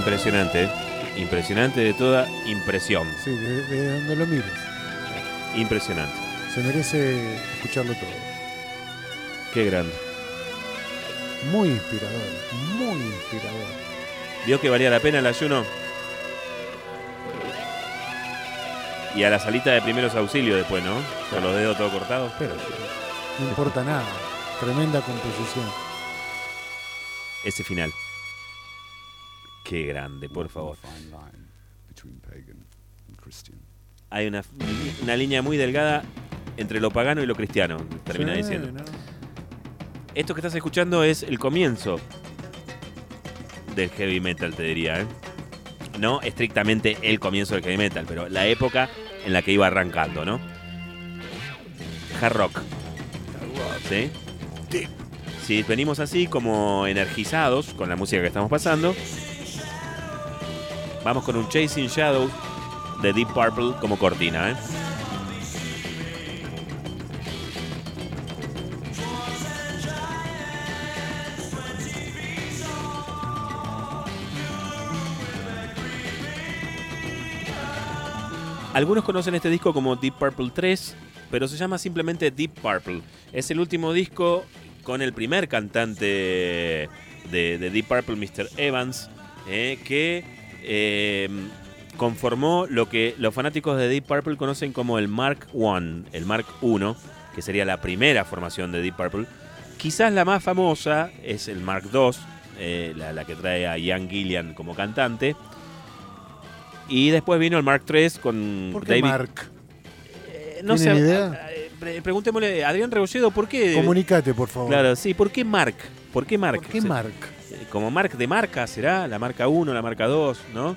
Impresionante, ¿eh? impresionante de toda impresión. Sí, de, de donde lo mires. Impresionante. Se merece escucharlo todo. Qué grande. Muy inspirador, muy inspirador. ¿Vio que valía la pena el ayuno? Y a la salita de primeros auxilios después, ¿no? Con los dedos todo cortados. Pero no importa nada. Tremenda composición. Ese final. Qué grande, por favor. Hay una, una línea muy delgada entre lo pagano y lo cristiano, termina Sí, diciendo. ¿no? Esto que estás escuchando es el comienzo del heavy metal, te diría. ¿eh? No estrictamente el comienzo del heavy metal, pero la época en la que iba arrancando, ¿no? Hard rock. ¿Sí? Si venimos así como energizados con la música que estamos pasando, vamos con un Chasing Shadows de Deep Purple como cortina, ¿eh? Algunos conocen este disco como Deep Purple 3, pero se llama simplemente Deep Purple. Es el último disco con el primer cantante de, de Deep Purple, Mr. Evans, eh, que eh, conformó lo que los fanáticos de Deep Purple conocen como el Mark I, el Mark I, que sería la primera formación de Deep Purple. Quizás la más famosa es el Mark II, eh, la, la que trae a Ian Gillian como cantante. Y después vino el Mark III con ¿Por qué David. Mark? Eh, no sé, ¿Tienen idea? eh, pre- preguntémosle a Adrián Rebolledo, ¿por qué? Comunicate, por favor. Claro, sí, ¿por qué Mark? ¿Por qué Mark? ¿Por qué Mark? Como Mark de marca, ¿será? La marca 1, la marca 2, ¿no?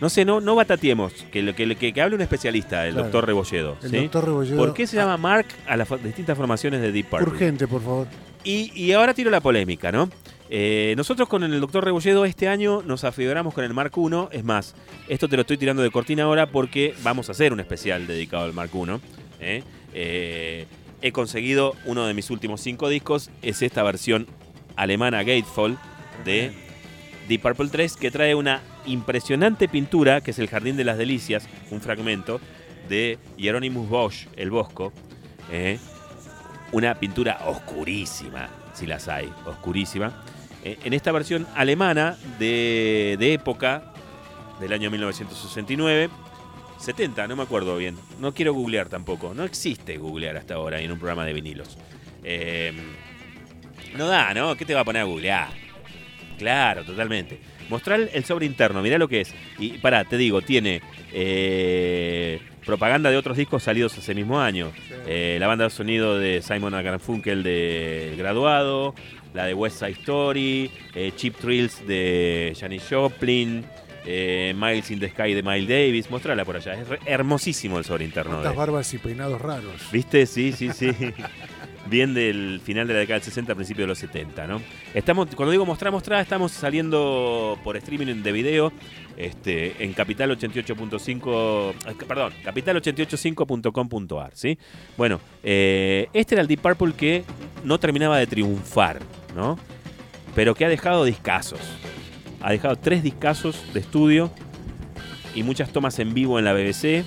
No sé, no, no batatiemos, que, que, que, que hable un especialista, el Claro. doctor Rebolledo. El ¿sí? doctor Rebolledo. ¿Por qué se llama Mark a las distintas formaciones de Deep Purple? Urgente, por favor. Y, y ahora tiro la polémica, ¿no? Eh, nosotros con el doctor Rebolledo este año nos afiguramos con el Mark I. Es más, esto te lo estoy tirando de cortina ahora porque vamos a hacer un especial dedicado al Mark I. ¿eh? Eh, he conseguido uno de mis últimos cinco discos, es esta versión alemana Gatefall de Deep Purple 3, que trae una impresionante pintura, que es el Jardín de las Delicias, un fragmento de Hieronymus Bosch, el Bosco. ¿eh? una pintura oscurísima, si las hay, oscurísima. Eh, En esta versión alemana de, de época, del año 1969, 70, no me acuerdo bien. No quiero googlear tampoco. No existe googlear hasta ahora en un programa de vinilos. Eh, no da, ¿no? ¿Qué te va a poner a googlear? Claro, totalmente. Mostrar el sobre interno, mirá lo que es. Y pará, te digo, tiene eh, propaganda de otros discos salidos ese mismo año. Eh, la banda de sonido de Simon Garfunkel de Graduado, la de West Side Story, eh, Cheap Thrills de Janis Joplin, eh, Miles in the Sky de Miles Davis. Mostrala por allá, es hermosísimo el sobre interno. De- barbas y peinados raros. ¿Viste? Sí, sí, sí. Bien del final de la década del 60, principio de los 70, ¿no? Estamos, cuando digo mostrar, mostrar, estamos saliendo por streaming de video este, en Capital 88.5, eh, perdón, capital885.com.ar, ¿sí? Bueno, eh, este era el Deep Purple que no terminaba de triunfar, ¿no? Pero que ha dejado discazos. Ha dejado tres discazos de estudio y muchas tomas en vivo en la BBC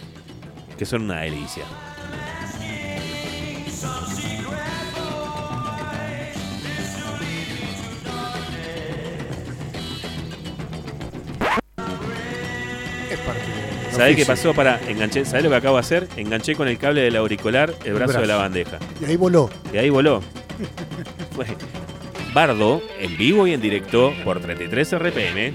que son una delicia. ¿Sabés qué pasó? Para enganché, ¿sabés lo que acabo de hacer? Enganché con el cable del auricular el brazo, brazo. de la bandeja. Y ahí voló. Y ahí voló. Bardo, en vivo y en directo, por 33 RPM.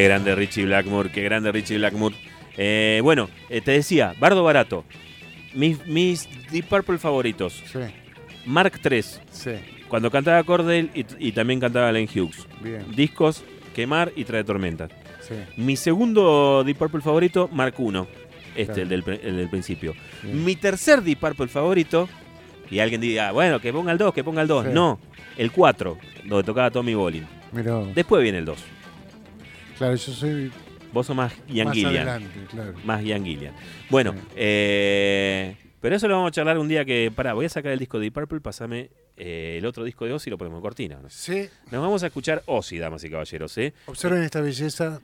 Qué grande Richie Blackmore, qué grande Richie Blackmore. Eh, bueno, eh, te decía, Bardo Barato. Mis, mis Deep Purple favoritos. Sí, Mark III, sí, cuando cantaba Cordell y, y también cantaba Len Hughes. bien. Discos Quemar y Trae Tormenta. Sí, Mi segundo Deep Purple favorito, Mark I. Este, Claro. el, del, el del principio. bien. Mi tercer Deep Purple favorito, y alguien diga, bueno, que ponga el 2, que ponga el 2. Sí. No, el 4, donde tocaba Tommy Bolin. Mirá. Después viene el 2. Claro, yo soy Vos sos más Ian más Gillian. claro. Más Ian Gillian. Bueno, Sí. eh, pero eso lo vamos a charlar un día que. Pará, voy a sacar el disco de Deep Purple, pasame eh, el otro disco de Ozzy y lo ponemos en cortina. ¿no? Sí, Nos vamos a escuchar Ozzy, damas y caballeros. ¿eh? observen esta belleza.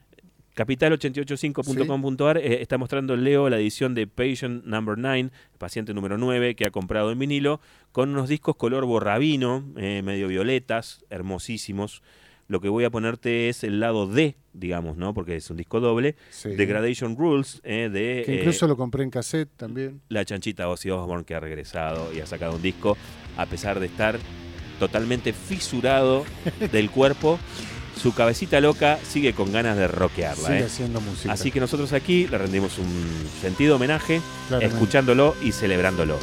Capital885.com.ar eh, está mostrando Leo la edición de Patient Number 9, paciente número 9, que ha comprado en vinilo, con unos discos color borrabino, eh, medio violetas, hermosísimos. Lo que voy a ponerte es el lado D, digamos, ¿no? Porque es un disco doble. Sí. Degradation Rules, eh, de Que eh, incluso lo compré en cassette también. la chanchita Ozzy Osbourne que ha regresado y ha sacado un disco a pesar de estar totalmente fisurado del cuerpo. Su cabecita loca sigue con ganas de rockearla. Sigue ¿eh? haciendo música. Así que nosotros aquí le rendimos un sentido homenaje, Claramente. escuchándolo y celebrándolo.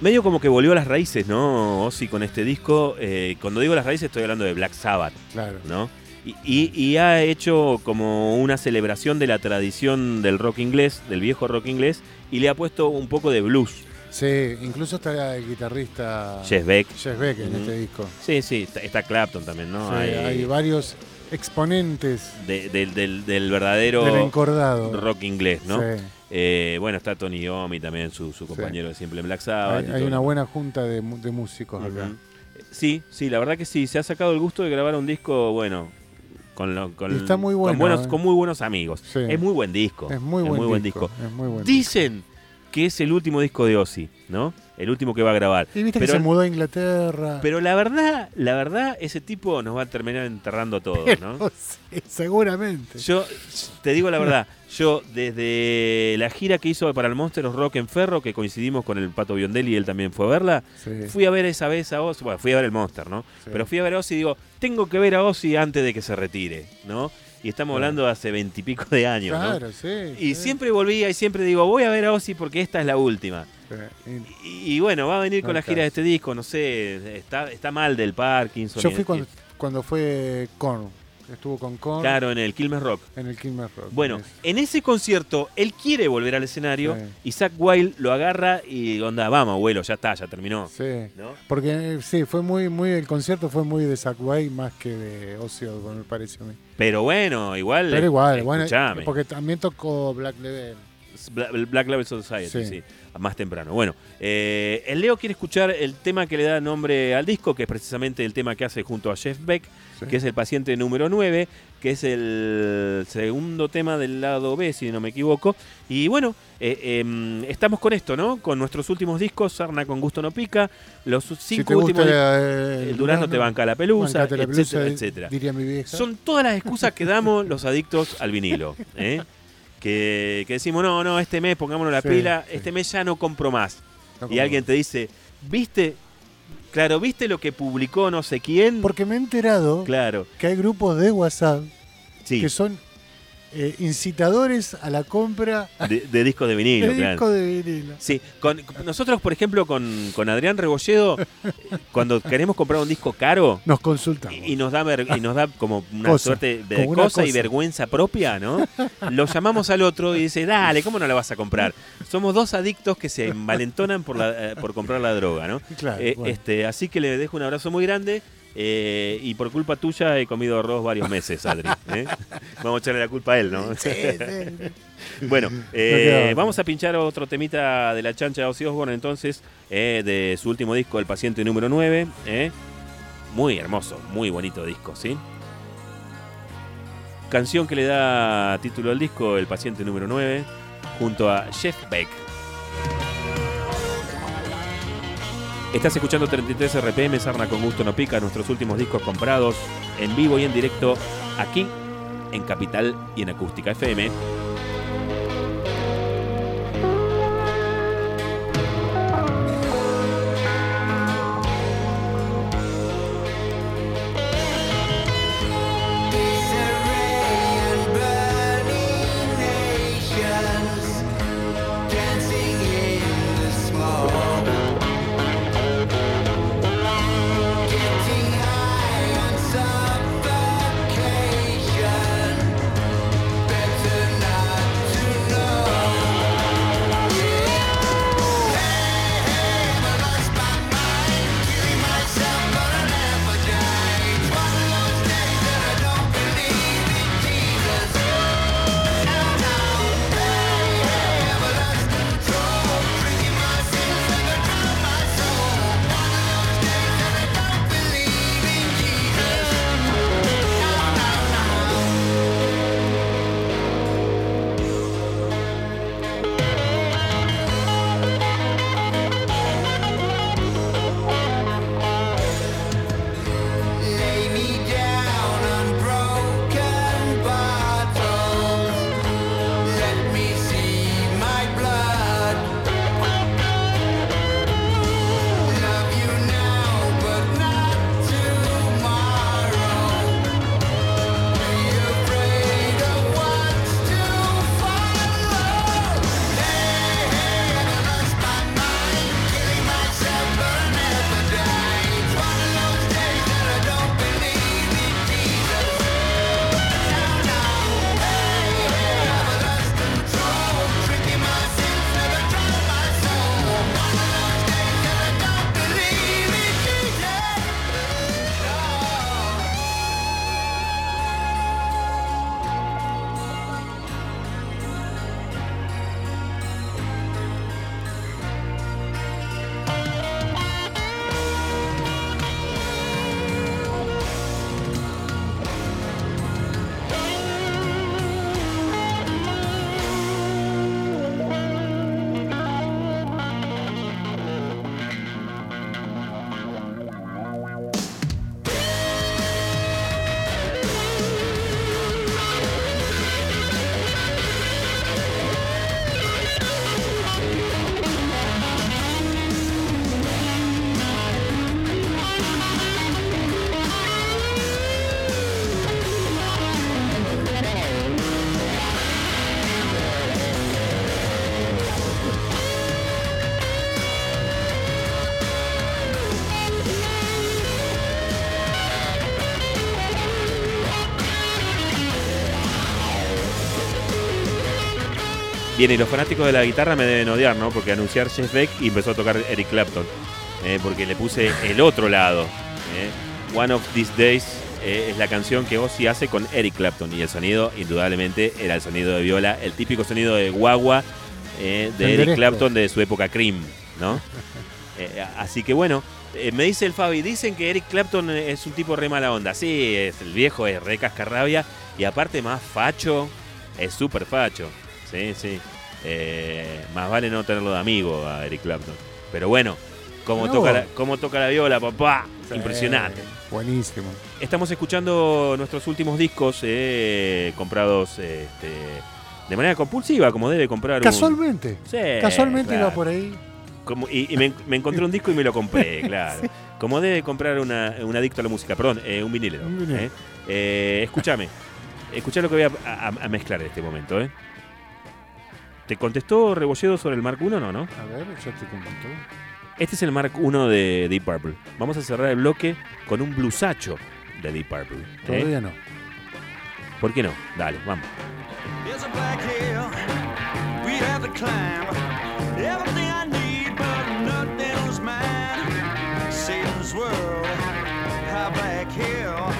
Medio como que volvió a las raíces, ¿no? Ozzy con este disco. Eh, cuando digo las raíces estoy hablando de Black Sabbath. Claro. ¿no? Y, y- y ha hecho como una celebración de la tradición del rock inglés, del viejo rock inglés, y le ha puesto un poco de blues. Sí, incluso está el guitarrista Jeff Beck. Jeff Beck en este disco. Sí, sí, está, está Clapton también, ¿no? Sí, Hay- hay varios exponentes de- del, del- del verdadero del encordado. rock inglés, ¿no? Sí. Eh, bueno, está Tony Iommi también, su, su compañero de siempre en Black Sabbath. Hay, una buena junta de, músicos acá. Sí, sí, la verdad que sí, se ha sacado el gusto de grabar un disco, bueno, con, lo- con, Está muy con bueno, buenos, eh. con muy buenos amigos. Sí. Es muy buen disco. Es muy buen, disco, Es muy buen disco. Dicen que es el último disco de Ozzy, ¿no? El último que va a grabar. Y viste que se mudó a Inglaterra. Pero la verdad, la verdad, ese tipo nos va a terminar enterrando todo, ¿no? Pero sí, seguramente. Yo te digo la verdad, yo desde la gira que hizo para el Monster of Rock en Ferro, que coincidimos con el Pato Biondelli y él también fue a verla, Sí. fui a ver esa vez a Ozzy, bueno, fui a ver el Monster, ¿no? Sí. Pero fui a ver a Ozzy y digo, tengo que ver a Ozzy antes de que se retire, ¿no? Y estamos hablando de hace veintipico de años, ¿no? Claro, sí. Y sí. siempre volvía y siempre digo, voy a ver a Ozzy porque esta es la última. Y bueno, va a venir No con la gira de este disco, no sé, está, está mal del Parkinson. Yo fui cuando, cuando fue Korn. Estuvo con Korn claro, en el Quilmes Rock. en el Kilmer Rock. Bueno, Es- en ese concierto, él quiere volver al escenario Sí. y Zack Wild lo agarra y onda, vamos, abuelo, ya está, ya terminó. Sí. ¿No? Porque eh, sí, fue muy, muy, el concierto fue muy de Zack White más que de Ozzy Osbourne, me parece a mí. Pero bueno, igual. Pero igual, bueno, escuchame. porque también tocó Black. Bla- Black Label Society, sí. Sí. Más temprano. Bueno, eh, el Leo quiere escuchar el tema que le da nombre al disco, que es precisamente el tema que hace junto a Jeff Beck, Sí. que es el paciente número 9, que es el segundo tema del lado B, si no me equivoco. Y bueno, eh, em, estamos con esto, ¿no? Con nuestros últimos discos, Sarna con gusto no pica, los Si cinco te últimos gusta eh, el Durazno te banca la pelusa, bancate la pelusa, etcétera, di- etcétera. Diría mi vieja. Son todas las excusas que damos los adictos al vinilo. ¿eh? Que, que decimos, no, no, este mes pongámonos la Sí, pila, sí. este mes ya no compro más. No Y alguien te dice, ¿viste? Claro, ¿viste lo que publicó no sé quién? Porque me he enterado Claro, que hay grupos de WhatsApp sí, que son eh, incitadores a la compra de, de discos de vinilo, de claro. discos de vinilo. Sí, con, nosotros, por ejemplo, con, con Adrián Rebolledo, eh, cuando queremos comprar un disco caro, Nos consultamos. Y, y nos da ver- y nos da como una Cosa, suerte de una cosa, y vergüenza propia, ¿no? Lo llamamos al otro y dice, dale, ¿cómo no la vas a comprar? Somos dos adictos que se envalentonan por, la- eh, por comprar la droga, ¿no? Claro, Eh, bueno. este, así que le dejo un abrazo muy grande. Eh, y por culpa tuya he comido arroz varios meses, Adri. ¿eh? Vamos a echarle la culpa a él, ¿no? Sí, sí. Bueno, eh, vamos a pinchar otro temita de la chancha de Ozzy Osbourne entonces, eh, de su último disco, El Paciente Número 9. eh. Muy hermoso, muy bonito disco, ¿sí? Canción que le da título al disco, El Paciente Número 9, junto a Jeff Beck. Estás escuchando 33 RPM, Sarna con Gusto No Pica, nuestros últimos discos comprados en vivo y en directo aquí en Capital y en Acústica FM. Bien, y los fanáticos de la guitarra me deben odiar, ¿no? Porque anunciar Jeff Beck y empezó a tocar Eric Clapton. eh, porque le puse el otro lado. eh. One of These Days eh, es la canción que Ozzy hace con Eric Clapton. Y el sonido, indudablemente, era el sonido de viola, el típico sonido de guagua de Eric. Clapton de su época Cream, ¿no? Así que bueno, me dice el Fabi, dicen que Eric Clapton es un tipo re mala onda. Sí, es el viejo, es re cascarrabia. Y aparte más facho, es súper facho. Sí, sí. Eh, más vale no tenerlo de amigo a Eric Clapton. Pero bueno, cómo, No. toca, la, cómo toca la viola, papá. Impresionante. Buenísimo. Estamos escuchando nuestros últimos discos eh, comprados este, de manera compulsiva, como debe comprar un- Casualmente. Sí, Casualmente claro. iba por ahí. Como- y y me, me encontré un disco y me lo compré, claro. Como debe comprar una, un adicto a la música, perdón, eh, un vinilero. Un vinilo. escúchame, escuchá lo que voy a, a- a mezclar en este momento. ¿eh? ¿Te contestó Rebolledo sobre el Mark I? No, ¿no? A ver, yo te comento. Este es el Mark I de Deep Purple. Vamos a cerrar el bloque con un blusacho de Deep Purple. ¿eh? Todavía no. ¿Por qué no? Dale, vamos. There's a black hill we'd have to climb. Everything I need, but nothing was mine. Satan's world, high black hill.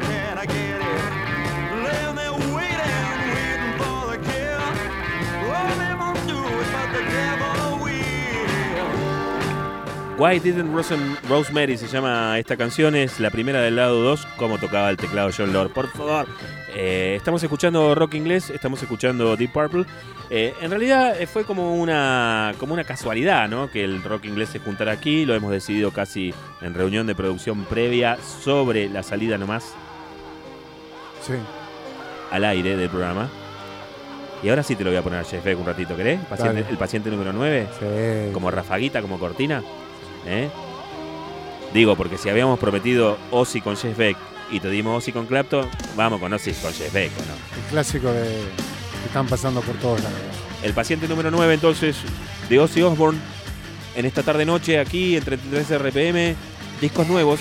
Why Didn't Rosen- Rosemary se llama esta canción, es la primera del lado 2, como tocaba el teclado John Lord. Por favor, Eh, estamos escuchando rock inglés, estamos escuchando Deep Purple. Eh, en realidad eh, fue como una, como una casualidad, ¿no? Que el rock inglés se juntara aquí, lo hemos decidido casi en reunión de producción previa sobre la salida nomás Sí. al aire del programa. Y ahora sí te lo voy a poner a Jeff Beck un ratito, ¿querés? Paciente- el paciente número 9. Sí. como rafaguita, como cortina. ¿Eh? Digo, porque si habíamos prometido Ozzy con Jeff Beck y te dimos Ozzy con Clapton, vamos con Ozzy con Jeff Beck, ¿o no? El clásico de que están pasando por todos lados. El paciente número 9 entonces de Ozzy Osbourne en esta tarde noche aquí en 33 RPM, discos nuevos.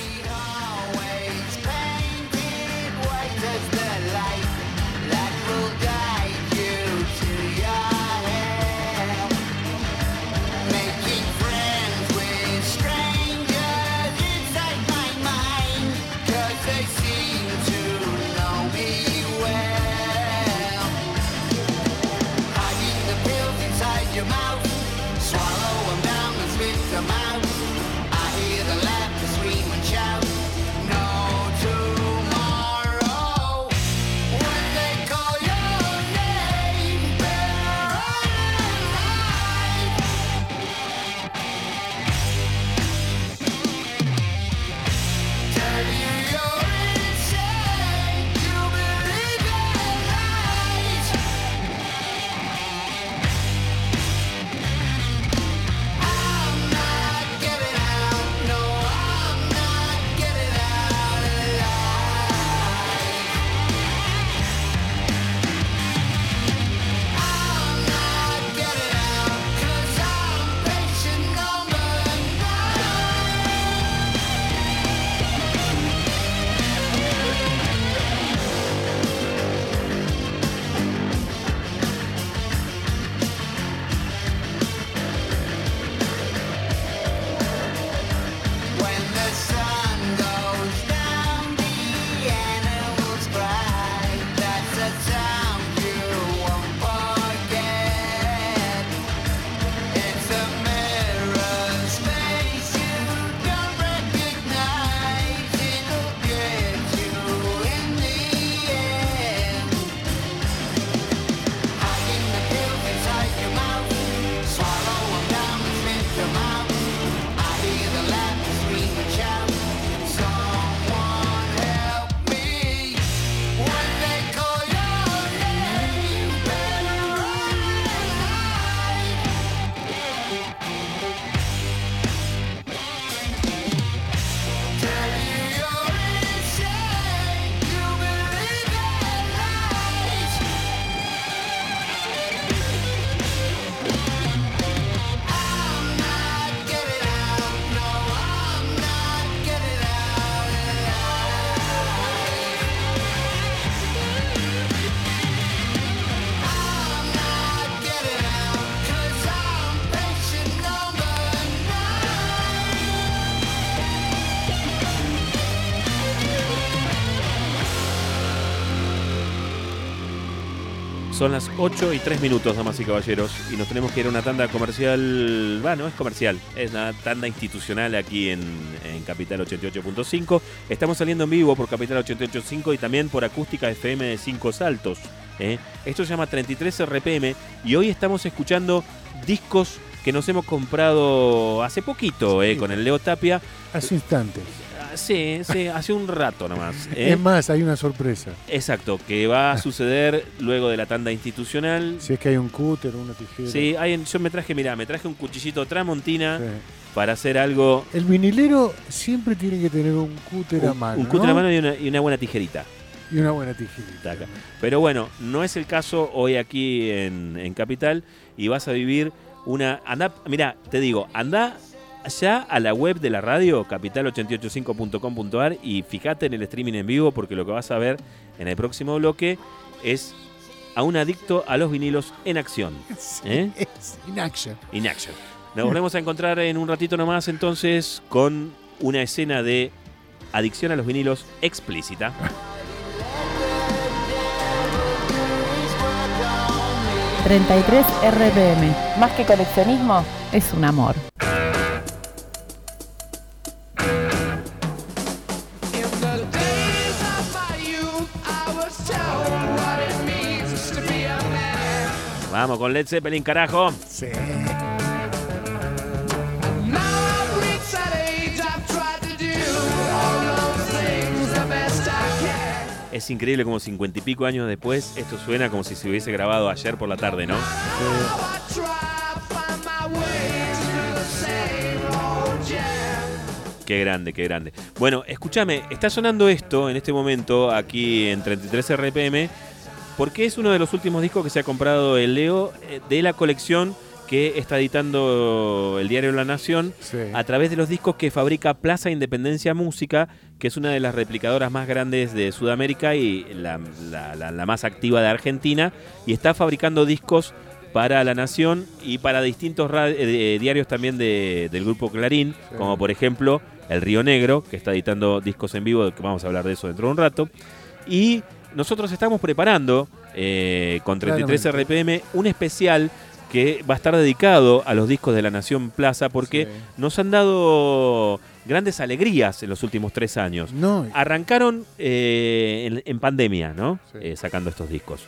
Son las 8 y 3 minutos, damas y caballeros, y nos tenemos que ir a una tanda comercial. Va, no es comercial, es una tanda institucional aquí en, en Capital 88.5. Estamos saliendo en vivo por Capital 88.5 y también por Acústica FM de 5 Saltos. ¿eh? Esto se llama 33 RPM y hoy estamos escuchando discos que nos hemos comprado hace poquito ¿eh? Con el Leo Tapia. Hace instantes. Ah, Sí, sí, hace un rato nomás. ¿eh? Es más, hay una sorpresa. Exacto, que va a suceder luego de la tanda institucional. Si es que hay un cúter, una tijera. Sí, hay en- yo me traje, mirá, me traje un cuchillito tramontina Sí. para hacer algo. El vinilero siempre tiene que tener un cúter a mano. un cúter ¿no? a mano y una, y una buena tijerita. Y una buena tijerita. Pero bueno, no es el caso hoy aquí en, en Capital y vas a vivir una. Anda, mira, te digo, anda ya a la web de la radio, capital885.com.ar, y fíjate en el streaming en vivo porque lo que vas a ver en el próximo bloque es a un adicto a los vinilos en acción. ¿eh? Es in action. In action. Nos volvemos a encontrar en un ratito nomás entonces con una escena de adicción a los vinilos explícita. 33 RPM. Más que coleccionismo, es un amor. Vamos con Led Zeppelin, carajo. Sí. Es increíble como cincuenta y pico años después, esto suena como si se hubiese grabado ayer por la tarde, ¿no? Qué grande, qué grande. Bueno, escúchame, está sonando esto en este momento aquí en 33 RPM porque es uno de los últimos discos que se ha comprado el Leo eh, de la colección que está editando el diario La Nación Sí. a través de los discos que fabrica Plaza Independencia Música, que es una de las replicadoras más grandes de Sudamérica y la, la- la- la más activa de Argentina, y está fabricando discos para La Nación y para distintos ra- eh, diarios también de- del grupo Clarín, Sí. como por ejemplo El Río Negro, que está editando discos en vivo, que vamos a hablar de eso dentro de un rato. Y nosotros estamos preparando eh, con 33 RPM un especial que va a estar dedicado a los discos de la Nación Plaza porque Sí. nos han dado grandes alegrías en los últimos tres años. No, Arrancaron eh, en, en pandemia, ¿no? Sí. Eh, sacando estos discos.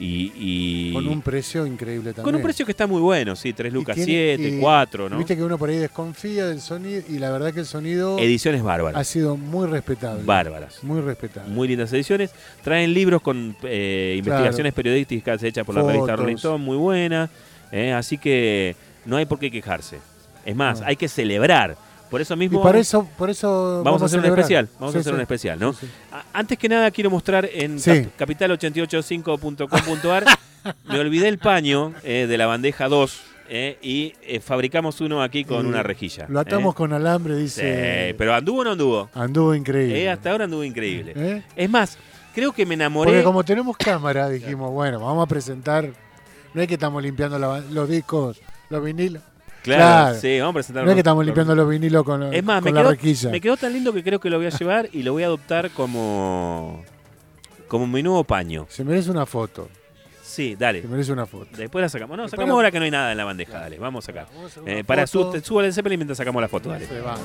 Y, y- con un precio increíble también. con un precio que está muy bueno, sí, 3 lucas tiene- 7, y 4, ¿no? Viste que uno por ahí desconfía del sonido y la verdad que el sonido Ediciones ha bárbaras. sido muy respetable. Bárbaras. Muy respetable. Muy lindas ediciones. Traen libros con eh, investigaciones periodísticas hechas por la revista. Rolling Stone, muy buena. eh, así que no hay por qué quejarse. Es más, No. hay que celebrar. Por eso y mismo por eso, por eso vamos, a hacer un especial. Vamos Sí, a hacer sí. un especial, ¿no? Sí, Antes que nada quiero mostrar en Sí. cap- capital885.com.ar me olvidé el paño eh, de la bandeja 2 eh, y eh, fabricamos uno aquí con Y una rejilla. Lo atamos con alambre, dice. pero anduvo o no anduvo. Anduvo increíble. Hasta ahora anduvo increíble. Es más, creo que me enamoré. Porque como tenemos cámara, dijimos, bueno, vamos a presentar. No es que estamos limpiando la- los discos, los vinilos. Claro, Claro. sí, vamos a presentar. No es que estamos limpiando los vinilos con, Es más, con me la quedó, rejilla. me quedó tan lindo que creo que lo voy a llevar y lo voy a adoptar como como mi nuevo paño. Se merece una foto. Sí, dale. Se merece una foto. Después la sacamos. No, Después sacamos la- ahora que no hay nada en la bandeja, dale. Vamos a sacar. Vamos a Eh, para foto. su, súbale el Zeppelin mientras sacamos la foto, dale. Se va.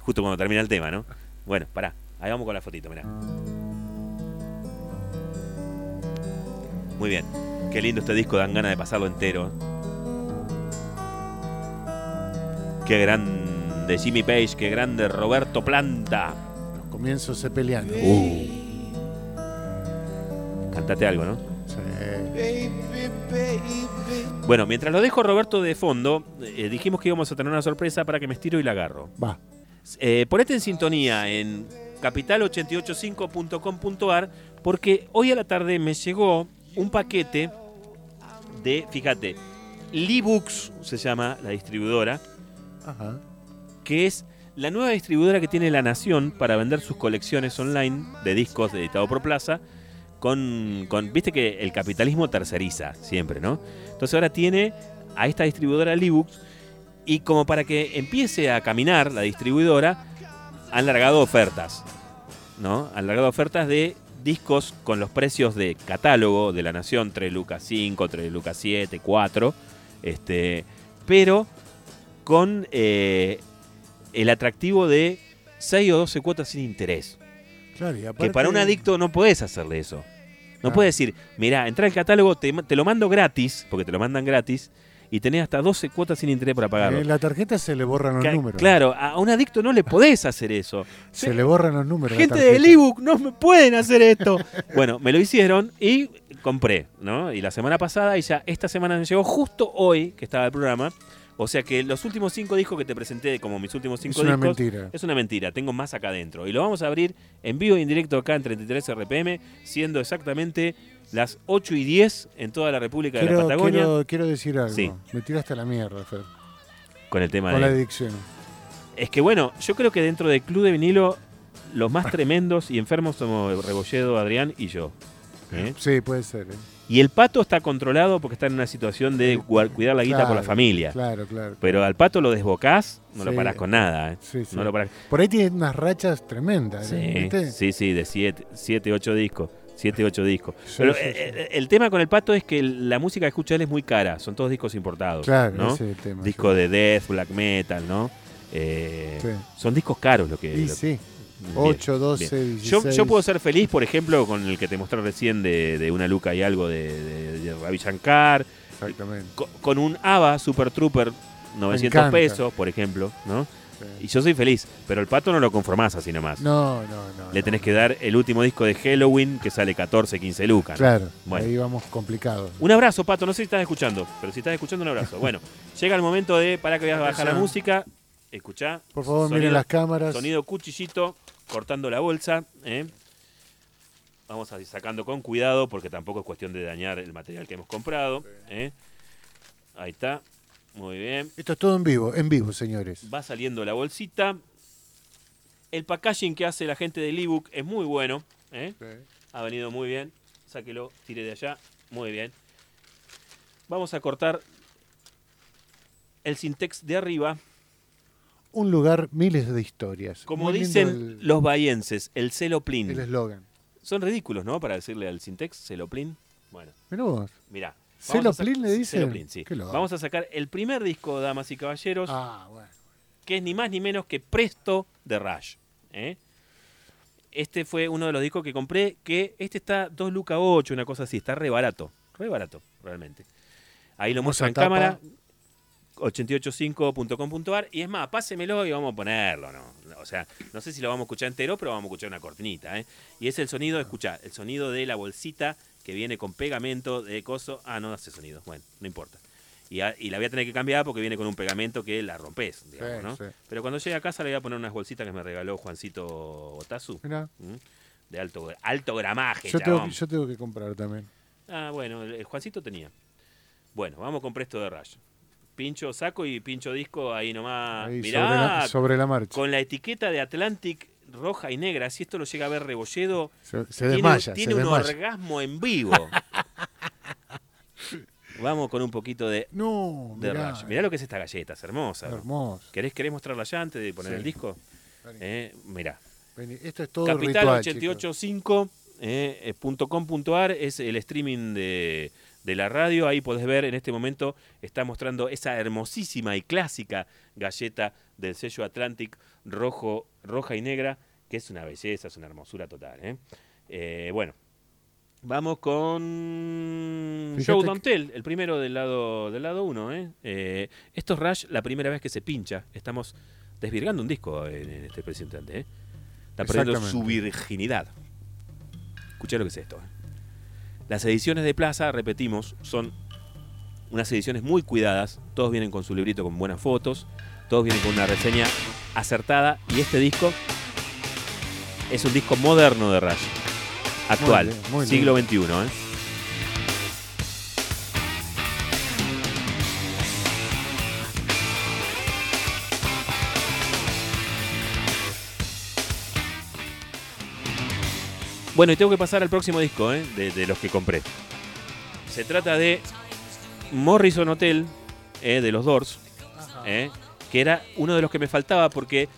Justo cuando termina el tema, ¿no? Bueno, pará. Ahí vamos con la fotito, mirá. Muy bien. Qué lindo este disco, dan ganas de pasarlo entero. Qué grande Jimmy Page, qué grande Roberto Planta. Los comienzos se peleando. Uh. Cantate algo, ¿no? Sí. Bueno, mientras lo dejo Roberto de fondo, eh, dijimos que íbamos a tener una sorpresa para que me estiro y la agarro. Va. Eh, ponete en sintonía en capital885.com.ar porque hoy a la tarde me llegó un paquete de, fíjate, Libooks se llama la distribuidora, Ajá. que es la nueva distribuidora que tiene La Nación para vender sus colecciones online de discos editados por Plaza. Con, con- viste que el capitalismo terceriza siempre, ¿no? Entonces ahora tiene a esta distribuidora Libooks y como para que empiece a caminar la distribuidora, han largado ofertas, ¿no? Han largado ofertas de discos con los precios de catálogo de la Nación, 3 lucas 5, 3 lucas 7, 4, este, pero con eh, el atractivo de 6 o 12 cuotas sin interés. Claro, y Que aparte- para un adicto no puedes hacerle eso. No Ah. puedes decir, mira, entra al catálogo, te, te lo mando gratis, porque te lo mandan gratis, y tenés hasta 12 cuotas sin interés para pagarlo. En la tarjeta se le borran los números. Claro, a un adicto no le podés hacer eso. Se le borran los números. Gente del ebook, no me pueden hacer esto. bueno, me lo hicieron y compré, ¿no? Y la semana pasada y ya esta semana me llegó justo hoy que estaba el programa. O sea que los últimos cinco discos que te presenté como mis últimos cinco Es una discos mentira. es una mentira. Tengo más acá adentro. Y lo vamos a abrir en vivo y en directo acá en 33 RPM, siendo exactamente las 8 y 10 en toda la República de la Patagonia quiero, quiero decir algo. Sí. Me tiraste a la mierda, Fer. con el tema Con la de... adicción. Es que bueno, yo creo que dentro del Club de Vinilo los más tremendos y enfermos somos Rebolledo, Adrián y yo. ¿eh? Sí, puede ser. ¿eh? Y el pato está controlado porque está en una situación de cuidar la guita por la familia. Claro, claro. Pero al pato lo desbocás, no lo parás con nada. ¿eh? Sí, sí. No lo parás. Por ahí tiene unas rachas tremendas. ¿eh? Sí, ¿Viste? sí, sí, de 7, 8 discos. 7, 8 discos. Sí, Pero sí, eh, eh, el tema con el pato es que la música que escucha él es muy cara. Son todos discos importados. Claro, ¿no? ese es el tema. Disco de death, black metal, ¿no? Eh. Son discos caros lo que. Y lo- sí. Bien, 8, 12, bien. 16. Yo, yo puedo ser feliz, por ejemplo, con el que te mostré recién de, de una luca y algo de, de, de Ravi Shankar, Exactamente. co- con un ABA Super Trooper 900 encanta. pesos, por ejemplo, ¿no? Y yo soy feliz, pero el pato no lo conformás así nomás. No, no, no. Le no. tenés que dar el último disco de Halloween que sale 14, 15 lucas. ¿no? Claro, Bueno. ahí vamos complicados. Un abrazo, Pato. No sé si estás escuchando, pero si estás escuchando, un abrazo. Bueno, llega el momento de. Para que voy a bajar la música. Escuchá. Por favor, Sonido- miren las cámaras. Sonido cuchillito, cortando la bolsa. ¿eh? Vamos a ir sacando con cuidado porque tampoco es cuestión de dañar el material que hemos comprado. ¿eh? Ahí está. Muy bien. Esto es todo en vivo, en vivo, señores. Va saliendo la bolsita. El packaging que hace la gente del ebook es muy bueno. ¿eh? Ha venido muy bien. Sáquelo, tire de allá. Muy bien. Vamos a cortar el sintex de arriba. Un lugar, miles de historias. Como Muy dicen el- los bahienses, el celoplin. el eslogan. Son ridículos, ¿no? Para decirle al sintex, celoplin. Bueno, Mirá vos. mirá. ¿Celoplin le dicen? Celoplin, sí. Vamos a sacar el primer disco, damas y caballeros, Ah, bueno. que es ni más ni menos que Presto de Rush. ¿eh? Este fue uno de los discos que compré, que este está 2 lucas 8, una cosa así, está re barato, re barato, realmente. Ahí lo muestro en tapa. cámara, 885.com.ar, y es más, pásemelo y vamos a ponerlo, ¿no? O sea, no sé si lo vamos a escuchar entero, pero vamos a escuchar una cortinita, ¿eh? Y es el sonido, escuchá, el sonido de la bolsita que viene con pegamento de coso. Ah, no hace sonido, bueno, no importa. Y, a- y la voy a tener que cambiar porque viene con un pegamento que la rompes, digamos, Sí, ¿no? sí. Pero cuando llegue a casa le voy a poner unas bolsitas que me regaló Juancito Otazu, de alto, alto gramaje, Yo tengo, que- yo tengo que comprar también. Ah, bueno, el, el Juancito tenía. Bueno, vamos con Presto de Rush. Pincho saco y pincho disco ahí nomás. Ahí, Ah, Mirá, sobre, la, sobre la marcha. con la etiqueta de Atlantic roja y negra. Si esto lo llega a ver Rebolledo, Se, se tiene, desmaya, tiene se un desmaya. orgasmo en vivo. Vamos con un poquito de, No, de mirá, Rush. Mirá lo que es esta galleta, es hermosa. hermoso. ¿Querés, ¿Querés mostrarla ya antes de poner Sí. el disco? Eh, mirá. vení. Esto es todo Capital ritual, chicos. 885 eh, es el streaming de, de la radio. Ahí podés ver en este momento, está mostrando esa hermosísima y clásica galleta del sello Atlantic rojo, roja y negra, que es una belleza, es una hermosura total. ¿eh? Eh, bueno, vamos con Fíjate Don't Tell, el primero del lado del lado 1. ¿eh? Eh, esto es Rush, la primera vez que se pincha. Estamos desvirgando un disco en, en este presente. ¿eh? Está perdiendo su virginidad. Escuchá lo que es esto. Las ediciones de Plaza, repetimos, son unas ediciones muy cuidadas. Todos vienen con su librito con buenas fotos. Todos vienen con una reseña acertada. Y este disco es un disco moderno de Rush. Actual, bien, muy siglo XXI. ¿eh? Bueno, y tengo que pasar al próximo disco, ¿eh? de, de los que compré. Se trata de Morrison Hotel, ¿eh? de los Doors, ¿eh? Que era uno de los que me faltaba porque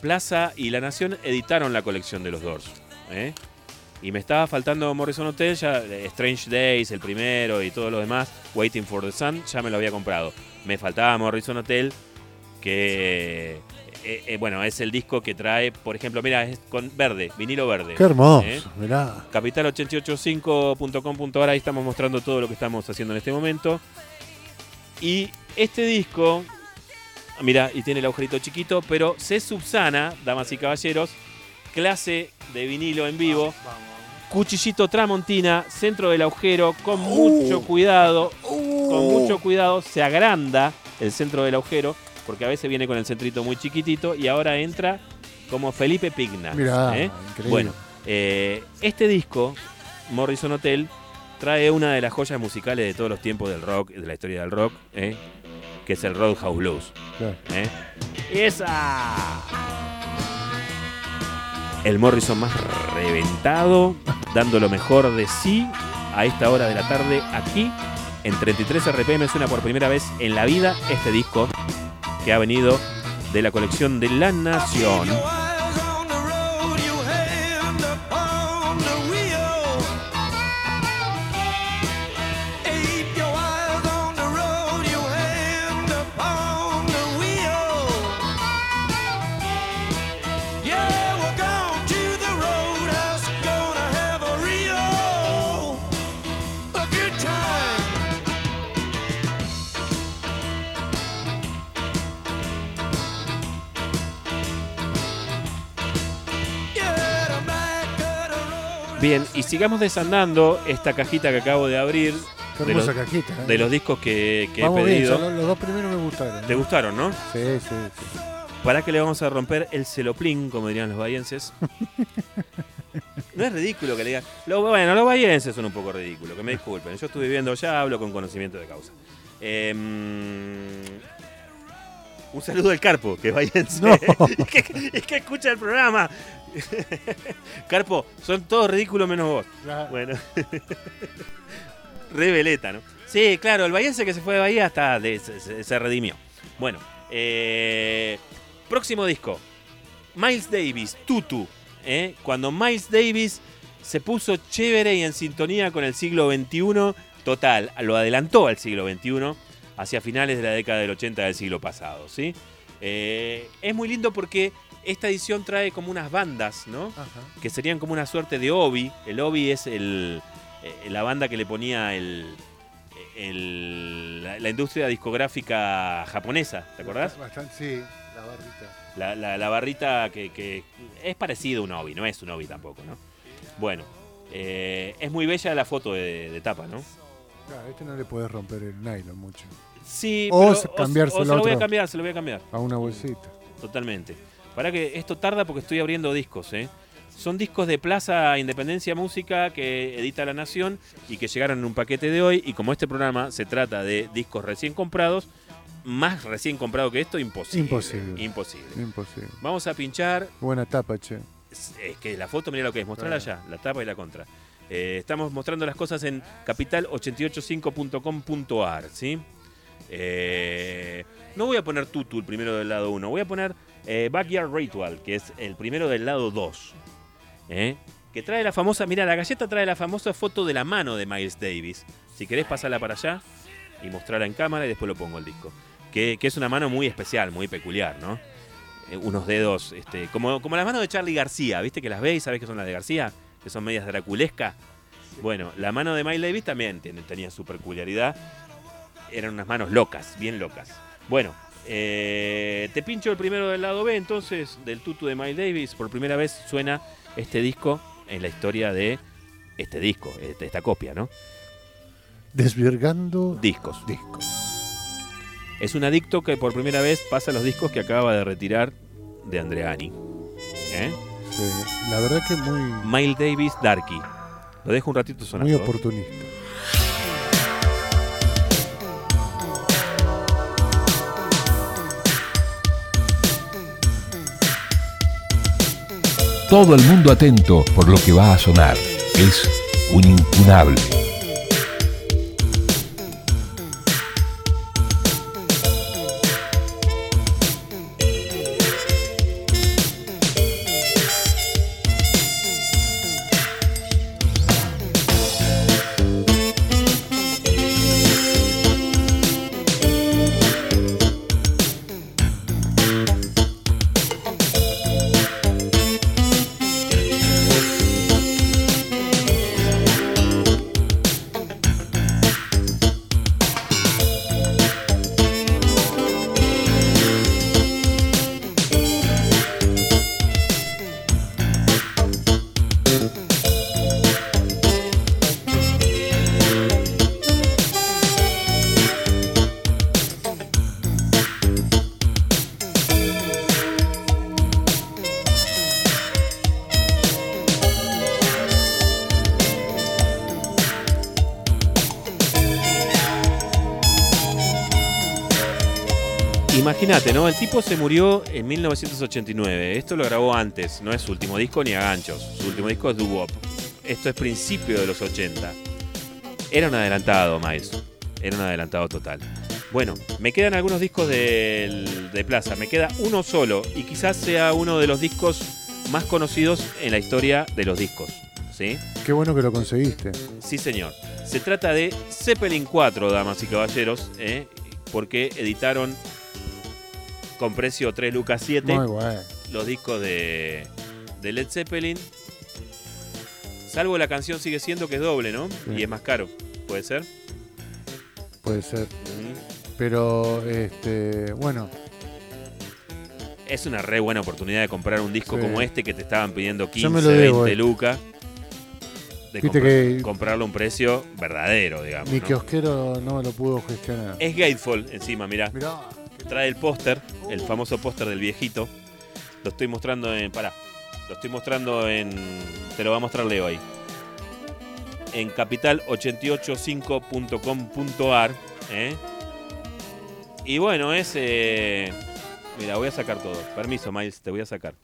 Plaza y La Nación editaron la colección de los Doors. ¿eh? Y me estaba faltando Morrison Hotel, ya eh, Strange Days, el primero y todo lo demás, Waiting for the Sun, ya me lo había comprado. Me faltaba Morrison Hotel, que eh, eh, bueno, es el disco que trae, por ejemplo, mira, es con verde, vinilo verde. Qué hermoso, ¿eh? mirá. Capital885.com.ar, ahí estamos mostrando todo lo que estamos haciendo en este momento. Y este disco, mira, y tiene el agujerito chiquito, pero se subsana, damas y caballeros, clase de vinilo en vivo, cuchillito tramontina, centro del agujero, con mucho cuidado, con mucho cuidado, se agranda el centro del agujero, porque a veces viene con el centrito muy chiquitito y ahora entra como Felipe Pigna. Mirá, ¿eh? increíble. Bueno, eh, este disco, Morrison Hotel, trae una de las joyas musicales de todos los tiempos del rock, de la historia del rock, ¿eh? Que es el Roadhouse Blues. Claro. ¿eh? ¡Esa! El Morrison más reventado, dando lo mejor de sí a esta hora de la tarde aquí en 33 RPM. Suena por primera vez en la vida este disco que ha venido de la colección de La Nación. Bien, y sigamos desandando esta cajita que acabo de abrir Qué de los, cajita. ¿eh? de los discos que, que he Vamos pedido. los, dos primeros me gustaron. ¿Te gustaron, no? Sí, sí, sí. ¿Para que le vamos a romper el celoplín, como dirían los bahienses? No es ridículo que le digan. Lo- bueno, los bahienses son un poco ridículos, que me disculpen. Yo estuve viviendo allá, hablo con conocimiento de causa. Em, un saludo al Carpo, que es bahiense. No. es, que, es que escucha el programa. Carpo, son todos ridículos menos vos. Bueno. Reveleta, ¿no? Sí, claro, el bahiense que se fue de Bahía de- se- se redimió. Bueno, eh, próximo disco. Miles Davis, Tutu. ¿eh? Cuando Miles Davis se puso chévere y en sintonía con el siglo XXI, total, lo adelantó al siglo XXI, hacia finales de la década del 80 del siglo pasado, ¿sí? Eh, es muy lindo porque esta edición trae como unas bandas, ¿no? Ajá. que serían como una suerte de obi. El obi es el, eh, la banda que le ponía el, el- la, la industria discográfica japonesa, ¿te acordás? Bastante, sí, la barrita. La, la- la barrita que, que es parecido a un obi, no es un obi tampoco, ¿no? Bueno, eh, es muy bella la foto de, de tapa, ¿no? Claro, este no le puedes romper el nylon mucho. Sí, O pero- se- cambiárselo o se a lo voy a cambiar, se lo voy a cambiar. A una bolsita. Totalmente. Para que esto tarda porque estoy abriendo discos, ¿eh? Son discos de Plaza Independencia Música que edita La Nación y que llegaron en un paquete de hoy. Y como este programa se trata de discos recién comprados, más recién comprado que esto, imposible. Imposible. Imposible. Imposible. Vamos a pinchar. Buena tapa, che. Es es que la foto, mira lo que es, mostrarla Claro. ya, la tapa y la contra. Eh, estamos mostrando las cosas en capital885.com.ar, ¿sí? Eh, no voy a poner Tutu el primero del lado 1, voy a poner eh, Backyard Ritual, que es el primero del lado 2. ¿eh? Que trae la famosa, mira, la galleta trae la famosa foto de la mano de Miles Davis. Si querés pasarla para allá y mostrarla en cámara y después lo pongo el disco. Que, es una mano muy especial, muy peculiar, ¿no? Eh, unos dedos, este, como, como las manos de Charlie García, ¿viste que las veis? ¿Sabés que son las de García? Que son medias draculescas. Bueno, la mano de Miles Davis también tenía su peculiaridad. Eran unas manos locas, bien locas. Bueno, eh, te pincho el primero del lado B, entonces, del tutu de Miles Davis. Por primera vez suena este disco en la historia de este disco, este- esta copia, ¿no? Desvirgando Discos. discos. Es un adicto que por primera vez pasa los discos que acaba de retirar de Andreani. ¿Eh? Sí, la verdad que muy, Miles Davis Darky. Lo dejo un ratito sonando. muy ¿eh? oportunista. Todo el mundo atento por lo que va a sonar. Es un incunable. Imagínate, ¿no? El tipo se murió en 1989. Esto lo grabó antes, no es su último disco ni a ganchos. Su último disco es Doo Wop. Esto es principio de los 80. Era un adelantado, Miles. Era un adelantado total. Bueno, me quedan algunos discos de Plaza. Me queda uno solo y quizás sea uno de los discos más conocidos en la historia de los discos. ¿Sí? Qué bueno que lo conseguiste. Sí, señor. Se trata de Zeppelin 4, damas y caballeros, ¿eh? porque editaron con precio 3 lucas 7 Muy bueno. los discos de, de Led Zeppelin. Salvo la canción sigue siendo que es doble, ¿no? Sí. Y es más caro, ¿puede ser? Puede ser. Ujú. Pero, este, bueno, Es una re buena oportunidad de comprar un disco Sí. como este que te estaban pidiendo 15, Yo me lo debo, 20 eh. lucas. de comprar- que- comprarlo a un precio verdadero, digamos. Mi ¿no? kiosquero no me lo pudo gestionar. Es Gatefall encima, mirá. Mirá, Trae el póster, el famoso póster del viejito. Lo estoy mostrando en. Pará. Lo estoy mostrando en. Te lo va a mostrar Leo ahí. En capital885.com.ar. ¿eh? Y bueno, es. eh, mira, voy a sacar todo. Permiso, Miles, te voy a sacar.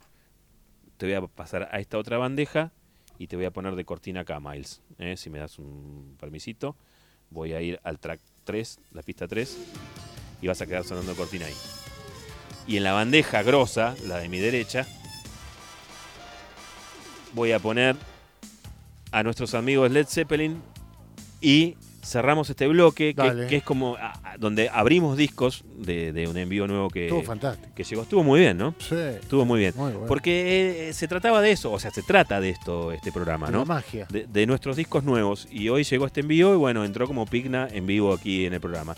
Te voy a pasar a esta otra bandeja y te voy a poner de cortina acá, Miles. ¿eh? Si me das un permisito, voy a ir al track 3, la pista 3 y vas a quedar sonando cortina ahí. Y en la bandeja grosa, la de mi derecha, voy a poner a nuestros amigos Led Zeppelin y cerramos este bloque que, es como a- a- donde abrimos discos de, de un envío nuevo que, estuvo fantástico. que llegó. Estuvo muy bien, ¿no? Sí, Estuvo muy bien. muy bueno. Porque eh, se trataba de eso, o sea, se trata de esto, este programa, La ¿no? magia. de, de nuestros discos nuevos. Y hoy llegó este envío y bueno, entró como Pigna en vivo aquí en el programa.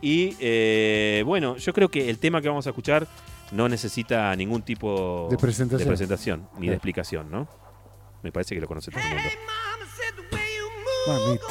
Y eh, bueno, yo creo que el tema que vamos a escuchar no necesita ningún tipo De presentación. de presentación, ni de explicación, ¿no? Me parece que lo conoce todo el mundo. Mamita.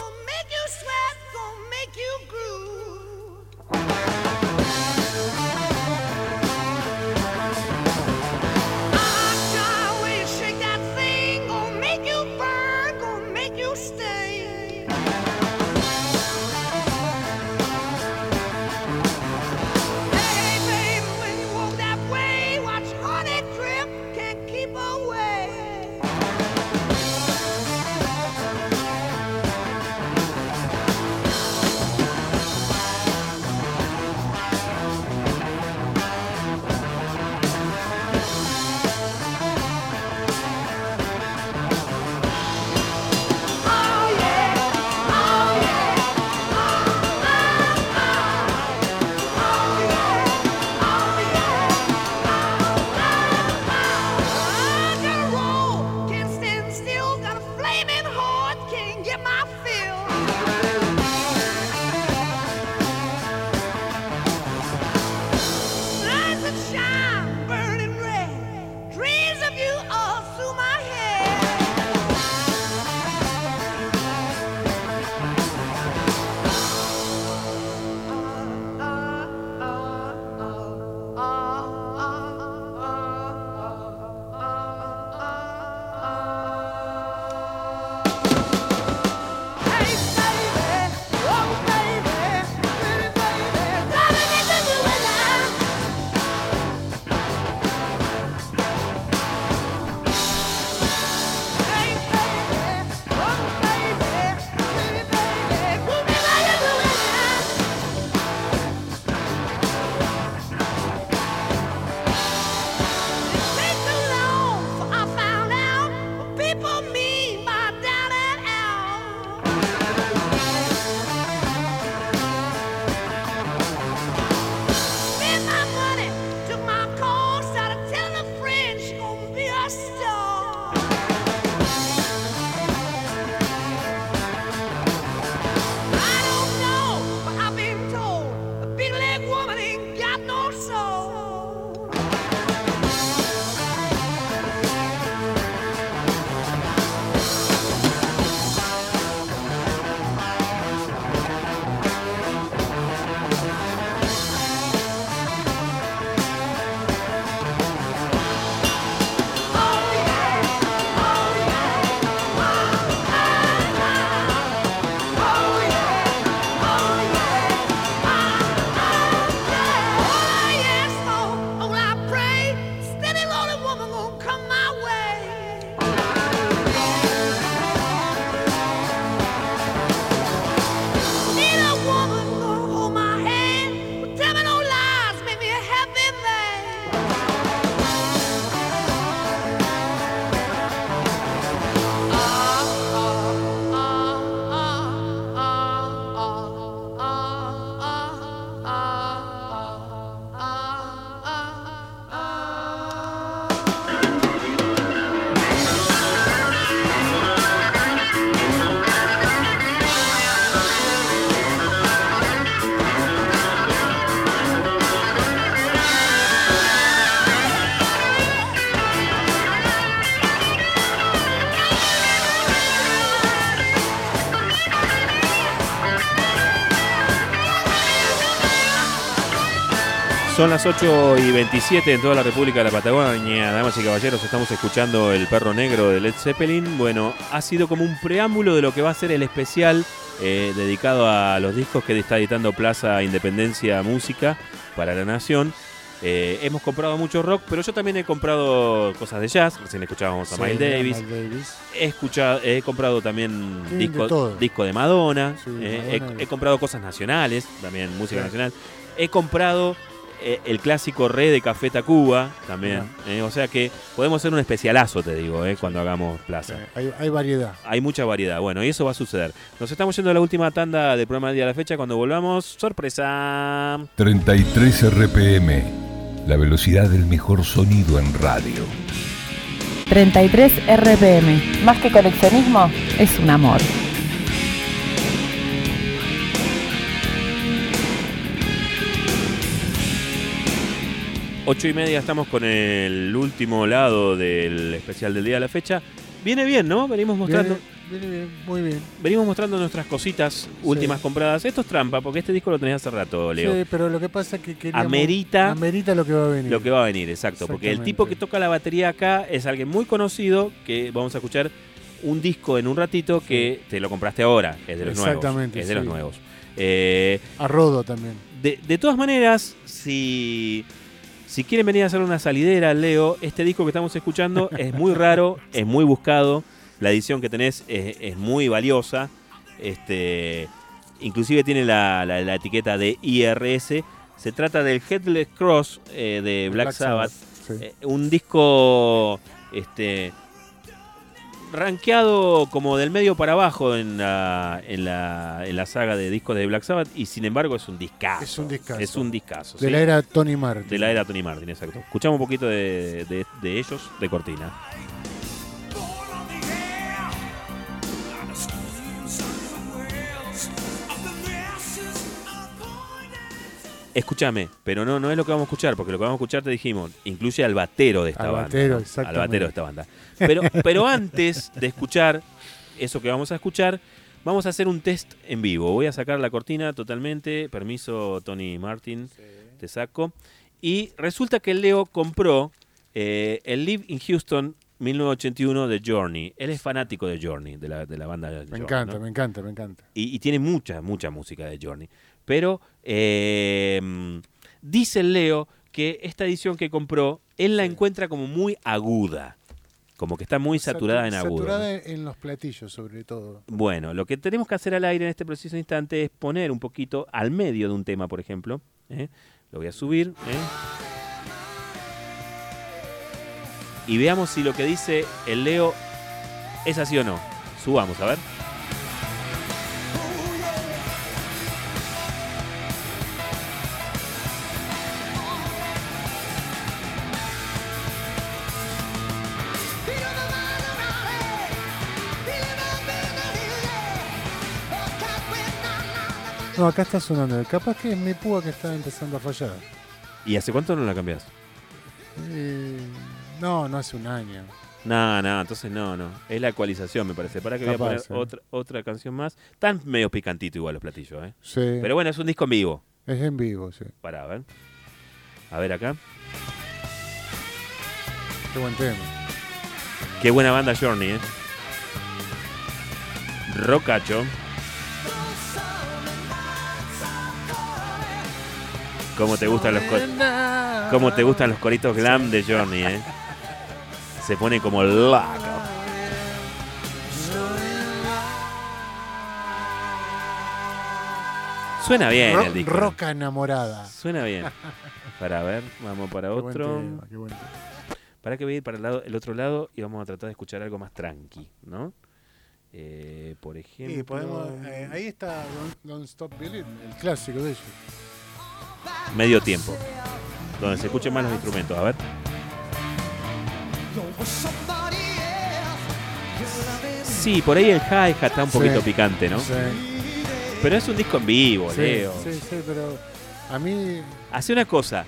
Son las 8 y 27 en toda la República de la Patagonia. Damas y caballeros, estamos escuchando El Perro Negro de Led Zeppelin. Bueno, ha sido como un preámbulo de lo que va a ser el especial eh, dedicado a los discos que está editando Plaza Independencia Música para la Nación. Eh, hemos comprado mucho rock, pero yo también he comprado cosas de jazz. Recién escuchábamos a Sí, Miles Davis. He, escuchado, he comprado también Sí, de disco, de Madonna. Sí, eh, Madonna he, comprado cosas nacionales, también música nacional. He comprado eh, el clásico Re de Café Tacuba también. eh, o sea que podemos hacer un especialazo, te digo, eh, cuando hagamos plaza. Hay variedad. Hay mucha variedad. Bueno, y eso va a suceder. Nos estamos yendo a la última tanda del programa del día de la fecha. Cuando volvamos, sorpresa. 33 RPM, la velocidad del mejor sonido en radio. 33 RPM. Más que coleccionismo, es un amor. Ocho y media estamos con el último lado del especial del día de la fecha. Viene bien, ¿no? Venimos mostrando. Viene, viene bien, muy bien. Venimos mostrando nuestras cositas últimas compradas. Esto es trampa, porque este disco lo tenías hace rato, Leo. Sí, pero lo que pasa es que queríamos... Amerita- Amerita lo que va a venir. Lo que va a venir, exacto. Porque el tipo que toca la batería acá es alguien muy conocido que vamos a escuchar un disco en un ratito que te lo compraste ahora. Es de los nuevos. Exactamente, Es de sí. los nuevos. Eh, A Rodo también. de, de todas maneras, si, si quieren venir a hacer una salidera, Leo, este disco que estamos escuchando es muy raro, es muy buscado. La edición que tenés es, es muy valiosa. Este, inclusive tiene la, la- la etiqueta de IRS. Se trata del Headless Cross eh, de Black, Sabbath. sí. Eh, un disco este rankeado como del medio para abajo en la, en la, en la saga de discos de Black Sabbath y sin embargo es un discazo. Es un discazo. Es un discazo, de ¿sí? la era Tony Martin. De la era Tony Martin, exacto. Escuchamos un poquito de, de- de ellos de cortina. Escúchame, pero no, no es lo que vamos a escuchar, porque lo que vamos a escuchar te dijimos, incluye al batero de esta Al banda. batero, ¿no? Al exactamente. batero de esta banda. Pero, pero antes de escuchar eso que vamos a escuchar, vamos a hacer un test en vivo. Voy a sacar la cortina totalmente. Permiso, Tony Martin, te saco. Y resulta que Leo compró eh, el Live in Houston 1981 de Journey. Él es fanático de Journey, de la, de la banda Me Journey, encanta, ¿no? me encanta, me encanta. y, y tiene mucha, mucha música de Journey. Pero eh, dice el Leo que esta edición que compró, él la encuentra como muy aguda. Como que está muy saturada en agudo. Saturada ¿no? en los platillos, sobre todo. Bueno, lo que tenemos que hacer al aire en este preciso instante es poner un poquito al medio de un tema, por ejemplo. ¿eh? Lo voy a subir. ¿eh? Y veamos si lo que dice el Leo es así o no. Subamos, a ver. No, acá está sonando. Capaz que es mi púa que está empezando a fallar. ¿Y hace cuánto no la cambias? Eh, no, no hace un año. No, no, entonces no, no. Es la ecualización, me parece. Para que voy a Capaz, poner eh. otra, otra canción más. Están medio picantito igual los platillos, ¿eh? Sí, Pero bueno, es un disco en vivo. es en vivo, sí. Para, a ver. A ver acá. Qué buen tema. Qué buena banda Journey, ¿eh? Rocacho. ¿Cómo te gustan los cómo te gustan los coritos glam de Journey, eh? Se pone como loco. Suena bien Ro- el disco. Roca enamorada. Suena bien. Para ver, vamos para Qué buen otro. tema, qué buen tema. Para que voy a ir para el, lado, el otro lado y vamos a tratar de escuchar algo más tranqui, ¿no? Eh, por ejemplo. Sí, podemos, eh, ahí está Don't, Don't Stop Believing, el clásico de ellos. Medio tiempo. Donde se escuchen más los instrumentos. A ver. Sí, por ahí el hi-hat está un poquito Sí. picante, ¿no? Sí, Pero es un disco en vivo, sí, Leo. sí, sí, pero a mí Hace una cosa.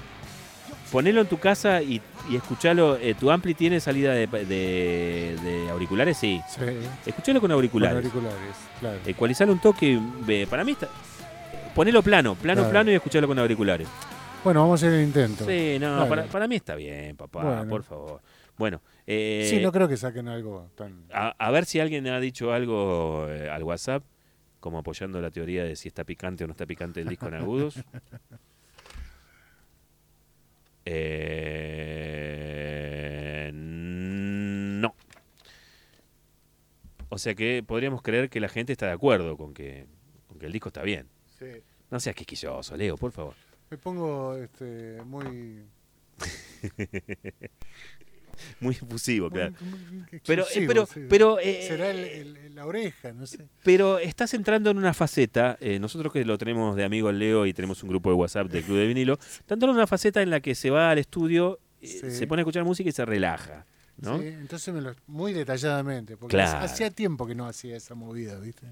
Ponelo en tu casa y, y escuchalo. eh, ¿Tu ampli tiene salida de, de- de auriculares? Sí. sí, Escuchalo con con auriculares. auriculares, claro. Ecualizalo un toque. Para mí está. Ponelo plano, plano, Claro. plano y escuchalo con auriculares. Bueno, vamos a hacer el intento. Sí, no, Dale. para, para mí está bien, papá, Bueno. por favor. Bueno, eh, Sí, no creo que saquen algo tan. a, a ver si alguien ha dicho algo eh, al WhatsApp, como apoyando la teoría de si está picante o no está picante el disco en agudos. Eh, no. O sea que podríamos creer que la gente está de acuerdo con que, con que el disco está bien. Sí. No seas quisquilloso, Leo, por favor. Me pongo este, muy. Muy efusivo, claro. muy- muy Pero, eh, pero, sí. pero, eh, Será el- el- la oreja, no sé. Pero estás entrando en una faceta, eh, nosotros que lo tenemos de amigo Leo y tenemos un grupo de WhatsApp del Club de Vinilo, está entrando en una faceta en la que se va al estudio, eh, Sí. se pone a escuchar música y se relaja, ¿no? Sí, entonces me lo, muy detalladamente, porque Claro. hacía tiempo que no hacía esa movida, ¿viste?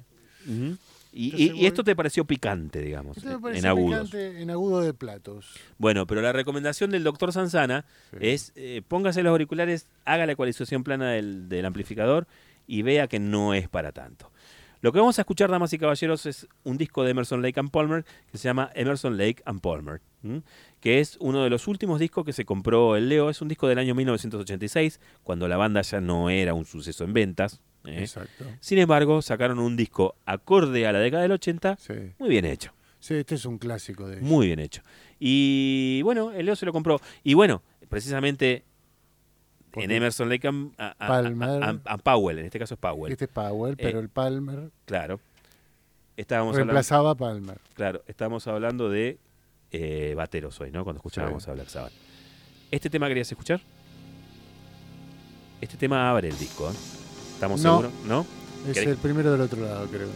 Ujú. Y, esto te pareció picante, digamos, Esto me en agudos. picante en agudo de platos. Bueno, pero la recomendación del doctor Sanzana Sí. es eh, póngase los auriculares, haga la ecualización plana del, del amplificador y vea que no es para tanto. Lo que vamos a escuchar, damas y caballeros, es un disco de Emerson Lake and Palmer que se llama Emerson Lake and Palmer, ¿m? que es uno de los últimos discos que se compró el Leo. Es un disco del año 1986, cuando la banda ya no era un suceso en ventas. ¿Eh? Exacto. Sin embargo, sacaron un disco acorde a la década del 80, Sí. muy bien hecho. Sí, este es un clásico de ellos. Muy bien hecho. Y bueno, el Leo se lo compró. Y bueno, precisamente en Emerson Lake and, a- Palmer- a- a- a Powell, en este caso es Powell. Este es Powell, pero Eh, el Palmer Claro. Estábamos hablando, reemplazaba a Palmer. claro, estábamos hablando de eh, bateros hoy, ¿no? Cuando escuchábamos Sí. a Black Sabbath. ¿Este tema querías escuchar? Este tema abre el disco, ¿eh? ¿Estamos No. seguros? ¿No? Es ¿Querés- el primero del otro lado, creo.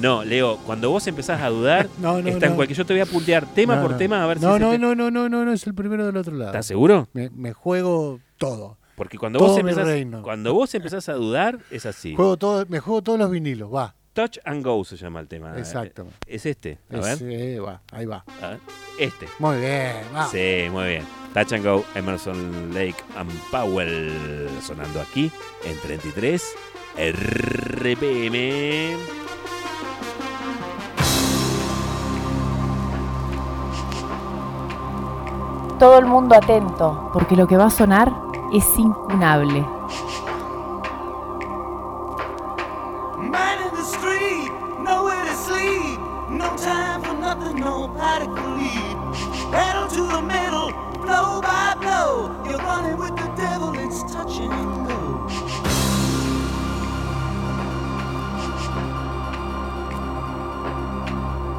No, Leo, cuando vos empezás a dudar, No, no, está en cualquier. Yo te voy a puntear tema por tema a ver si no, no, no, no, no, no, no, es el primero del otro lado. ¿Estás seguro? Me, me juego todo. Porque cuando Todo vos, empezás, cuando vos empezás a dudar, es así. Juego todo, me juego todos los vinilos, va. Touch and Go se llama el tema. Exacto. Eh, Es este. A ver. eh, va, ahí va. a ver. Este. Muy bien, va. Sí, muy bien. Touch and Go, Emerson Lake and Powell. Sonando aquí en 33 RPM. Todo el mundo atento, porque lo que va a sonar es incunable. The street, nowhere to sleep. No time for nothing, nobody can leave. Pedal to the middle, blow by blow. You're running with the devil, it's touch and go.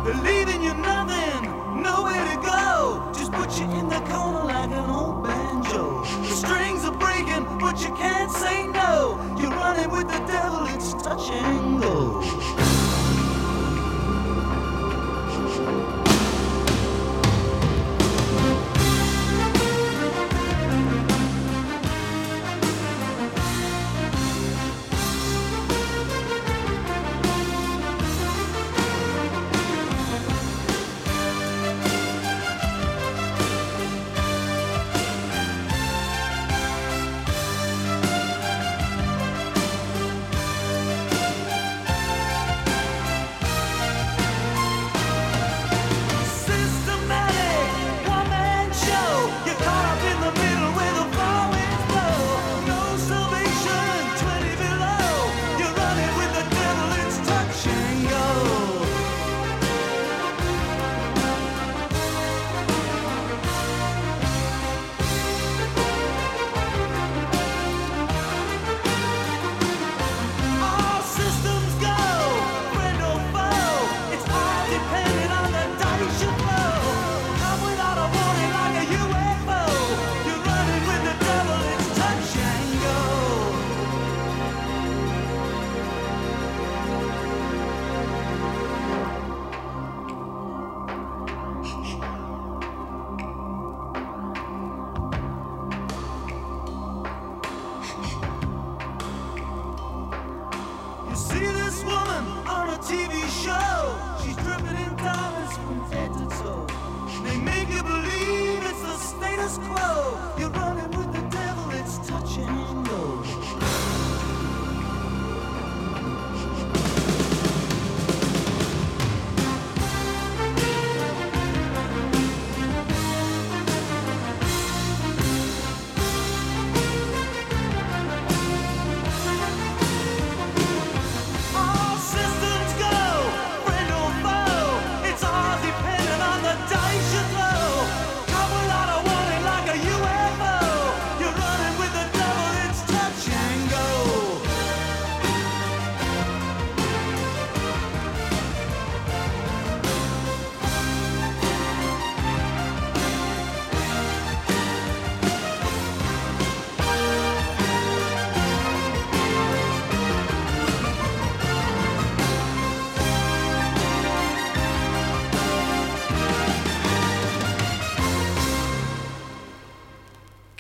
Believing you're nothing, nowhere to go. Just put you in the corner like an old banjo. The strings are breaking, but you can't say no. You're running with the devil, it's touch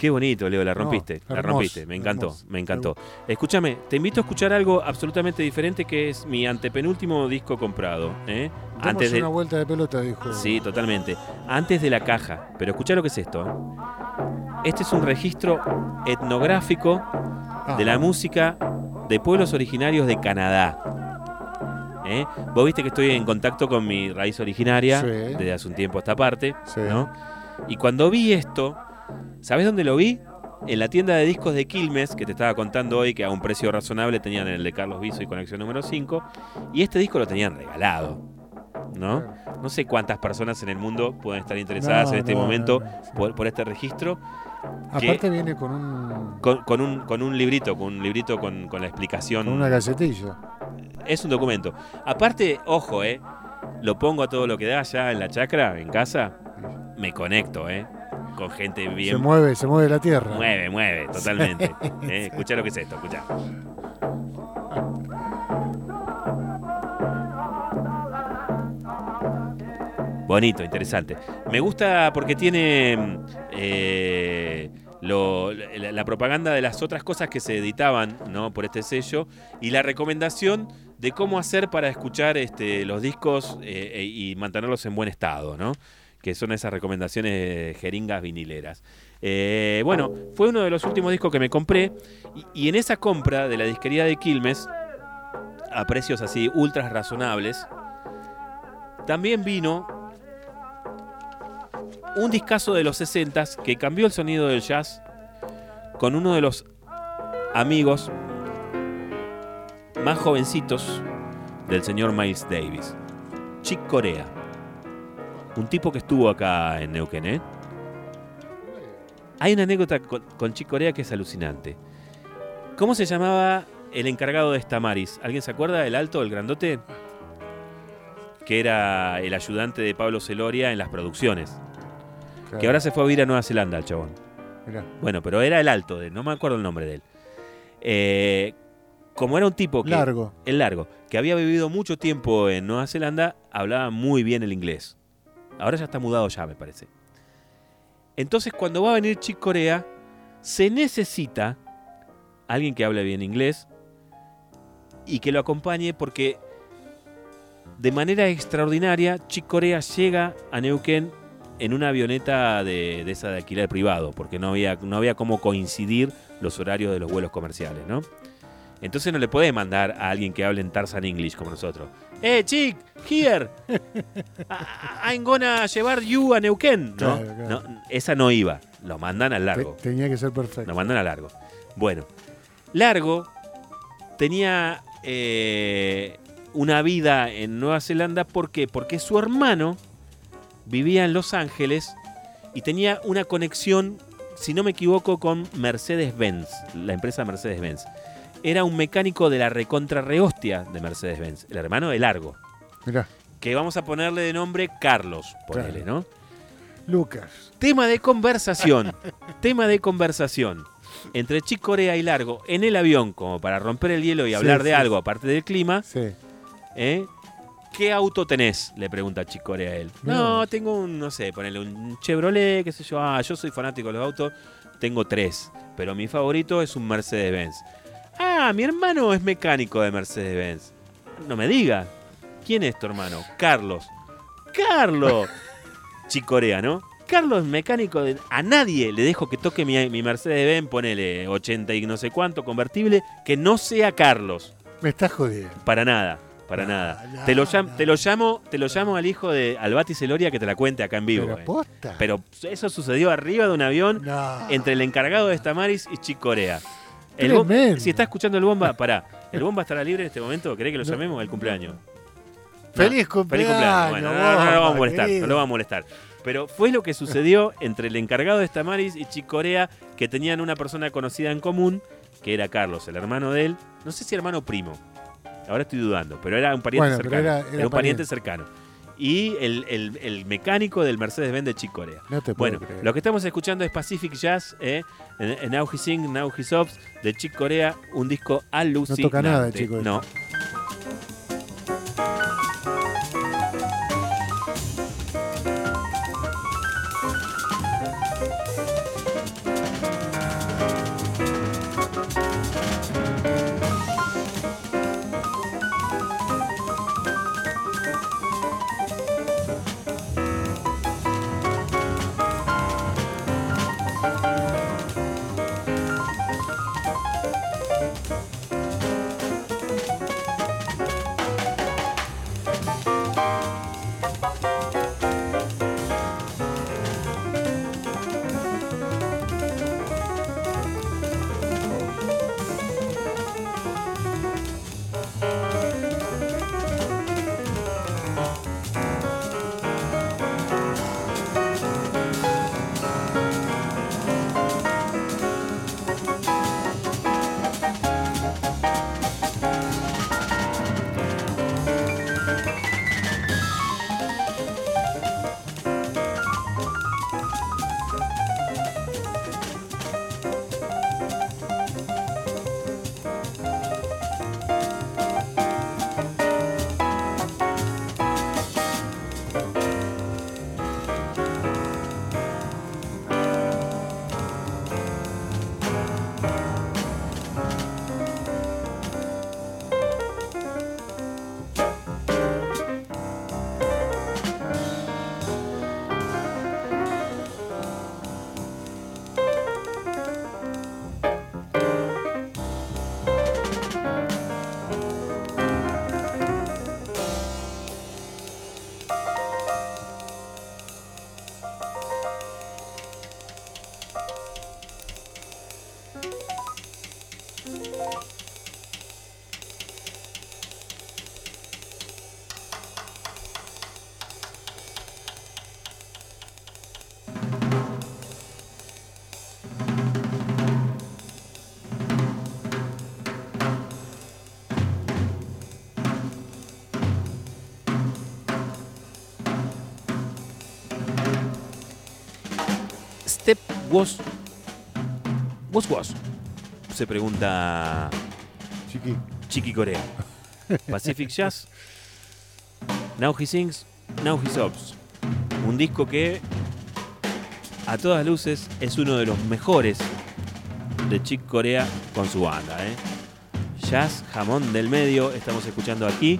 Qué bonito, Leo, la rompiste, No, la hermoso, rompiste, me encantó, hermoso. me encantó. Escúchame, te invito a escuchar algo absolutamente diferente que es mi antepenúltimo disco comprado. ¿eh? Demos Antes de, una vuelta de pelota, dijo. Sí, totalmente. Antes de la caja. Pero escuchá lo que es esto. ¿eh? Este es un registro etnográfico Ah, de la música de pueblos originarios de Canadá. ¿Eh? Vos viste que estoy en contacto con mi raíz originaria Sí. desde hace un tiempo a esta parte. Sí. ¿no? Y cuando vi esto, ¿sabés dónde lo vi? En la tienda de discos de Quilmes, que te estaba contando hoy que a un precio razonable tenían el de Carlos Viso y Conexión número 5. Y este disco lo tenían regalado. ¿No? No sé cuántas personas en el mundo pueden estar interesadas No, en este no, momento no, por, por este registro. Aparte viene con un Con, con un, con un librito, con un librito con, con la explicación. con una gacetilla. Es un documento. Aparte, ojo, eh, lo pongo a todo lo que da allá en la chacra, en casa. Me conecto, eh, con gente bien. Se mueve, se mueve la tierra. Mueve, mueve, totalmente. Eh, escucha lo que es esto, escucha. Bonito, interesante. Me gusta porque tiene mm, eh, lo- la, la propaganda de las otras cosas que se editaban ¿no? por este sello y la recomendación de cómo hacer para escuchar este, los discos eh, y mantenerlos en buen estado, ¿no? Que son esas recomendaciones jeringas vinileras. Eh, bueno, fue uno de los últimos discos que me compré y, y en esa compra de la disquería de Quilmes, a precios así ultra razonables, también vino un discazo de los 60 que cambió el sonido del jazz con uno de los amigos más jovencitos del señor Miles Davis, Chick Corea. Un tipo que estuvo acá en Neuquén, ¿eh? Hay una anécdota con, con Chick Corea que es alucinante. ¿Cómo se llamaba el encargado de Stamaris? ¿Alguien se acuerda? ¿El alto, el grandote? Que era el ayudante de Pablo Celoria en las producciones. Claro. Que ahora se fue a vivir a Nueva Zelanda, el chabón. Mirá. Bueno, pero era el alto de no me acuerdo el nombre de él. Eh, como era un tipo que. Largo. El largo, que había vivido mucho tiempo en Nueva Zelanda, hablaba muy bien el inglés. Ahora ya está mudado ya, me parece. Entonces, cuando va a venir Chick Corea, se necesita alguien que hable bien inglés y que lo acompañe porque de manera extraordinaria Chick Corea llega a Neuquén en una avioneta de, de esa de alquiler privado, porque no había, no había cómo coincidir los horarios de los vuelos comerciales, ¿no? Entonces no le puede mandar a alguien que hable en Tarzan English como nosotros. ¡Eh, chick! ¡Here! I- I'm gonna llevar you a Neuquén. ¿no? Claro, claro. No, esa no iba. Lo mandan al largo. Te- tenía que ser perfecto. Lo mandan a largo. Bueno, largo tenía eh, una vida en Nueva Zelanda. ¿Por qué? Porque su hermano vivía en Los Ángeles y tenía una conexión, si no me equivoco, con Mercedes-Benz, la empresa Mercedes-Benz. Era un mecánico de la recontra rehostia de Mercedes-Benz, el hermano de Largo, Mirá, que vamos a ponerle de nombre Carlos, ponele, Claro. ¿no? Lucas. Tema de conversación. tema de conversación. Entre Chick Corea y Largo en el avión, como para romper el hielo y Sí, hablar de sí. algo aparte del clima. Sí. ¿eh? ¿Qué auto tenés? Le pregunta Chick Corea a él. No, vos. tengo un, no sé, ponele un Chevrolet, qué sé yo. Ah, yo soy fanático de los autos. Tengo tres. Pero mi favorito es un Mercedes-Benz. Ah, mi hermano es mecánico de Mercedes-Benz. No me diga. ¿Quién es tu hermano? Carlos. ¡Carlos! Chicorea, ¿no? Carlos, mecánico de. A nadie le dejo que toque mi, mi Mercedes-Benz, ponele 80 y no sé cuánto, convertible, que no sea Carlos. Me estás jodiendo. Para nada, para No, nada. no, te, lo llam- no. te lo llamo, te lo llamo al hijo de Albati Celoria que te la cuente acá en vivo. Pero eh. posta. Pero eso sucedió arriba de un avión entre el encargado de Stamaris y Chick Corea. El si está escuchando el bomba, pará. ¿El bomba estará libre en este momento? ¿Querés que lo llamemos? El cumpleaños. Feliz cumpleaños. Feliz cumpleaños. Bueno, no, no, no lo vamos a molestar, no querido. lo vamos a molestar. Pero fue lo que sucedió entre el encargado de Stamaris y Chick Corea, que tenían una persona conocida en común, que era Carlos, el hermano de él. No sé si hermano o primo. Ahora estoy dudando, pero era un pariente Bueno, cercano. era- Era, era un pariente pariente. cercano. Y el, el- el mecánico del Mercedes-Benz de Chick Corea. No te puedo Bueno, creer. lo que estamos escuchando es Pacific Jazz, eh, en- Now He Sing, Now He Sobs, de Chick Corea, un disco alucinante. toca nada, chico, esto. No, was. Was was? Se pregunta Chiqui. Chiqui Corea. Pacific Jazz. Now He Sings, Now He Sobs. Un disco que, a todas luces, es uno de los mejores de Chick Corea con su banda. ¿eh? Jazz, jamón del medio, estamos escuchando aquí,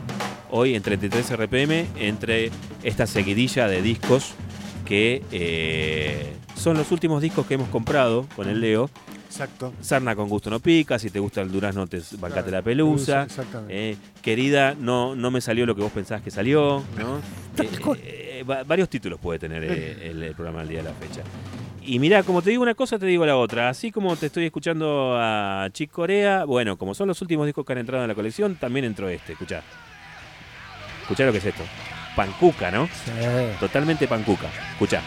hoy en 33 RPM, entre esta seguidilla de discos que eh, son los últimos discos que hemos comprado con el Leo. Exacto. Sarna con gusto no pica, si te gusta el durazno te bancate la pelusa. Exactamente. Eh, querida, no, no me salió lo que vos pensabas que salió. ¿no? Eh, eh, va- varios títulos puede tener el, el programa del día de la fecha. Y mira, como te digo una cosa, te digo la otra. Así como te estoy escuchando a Chick Corea, bueno, como son los últimos discos que han entrado en la colección, también entró este. Escuchá. Escuchá lo que es esto. Pancuca, ¿no? Sí. Totalmente pancuca. Escuchá.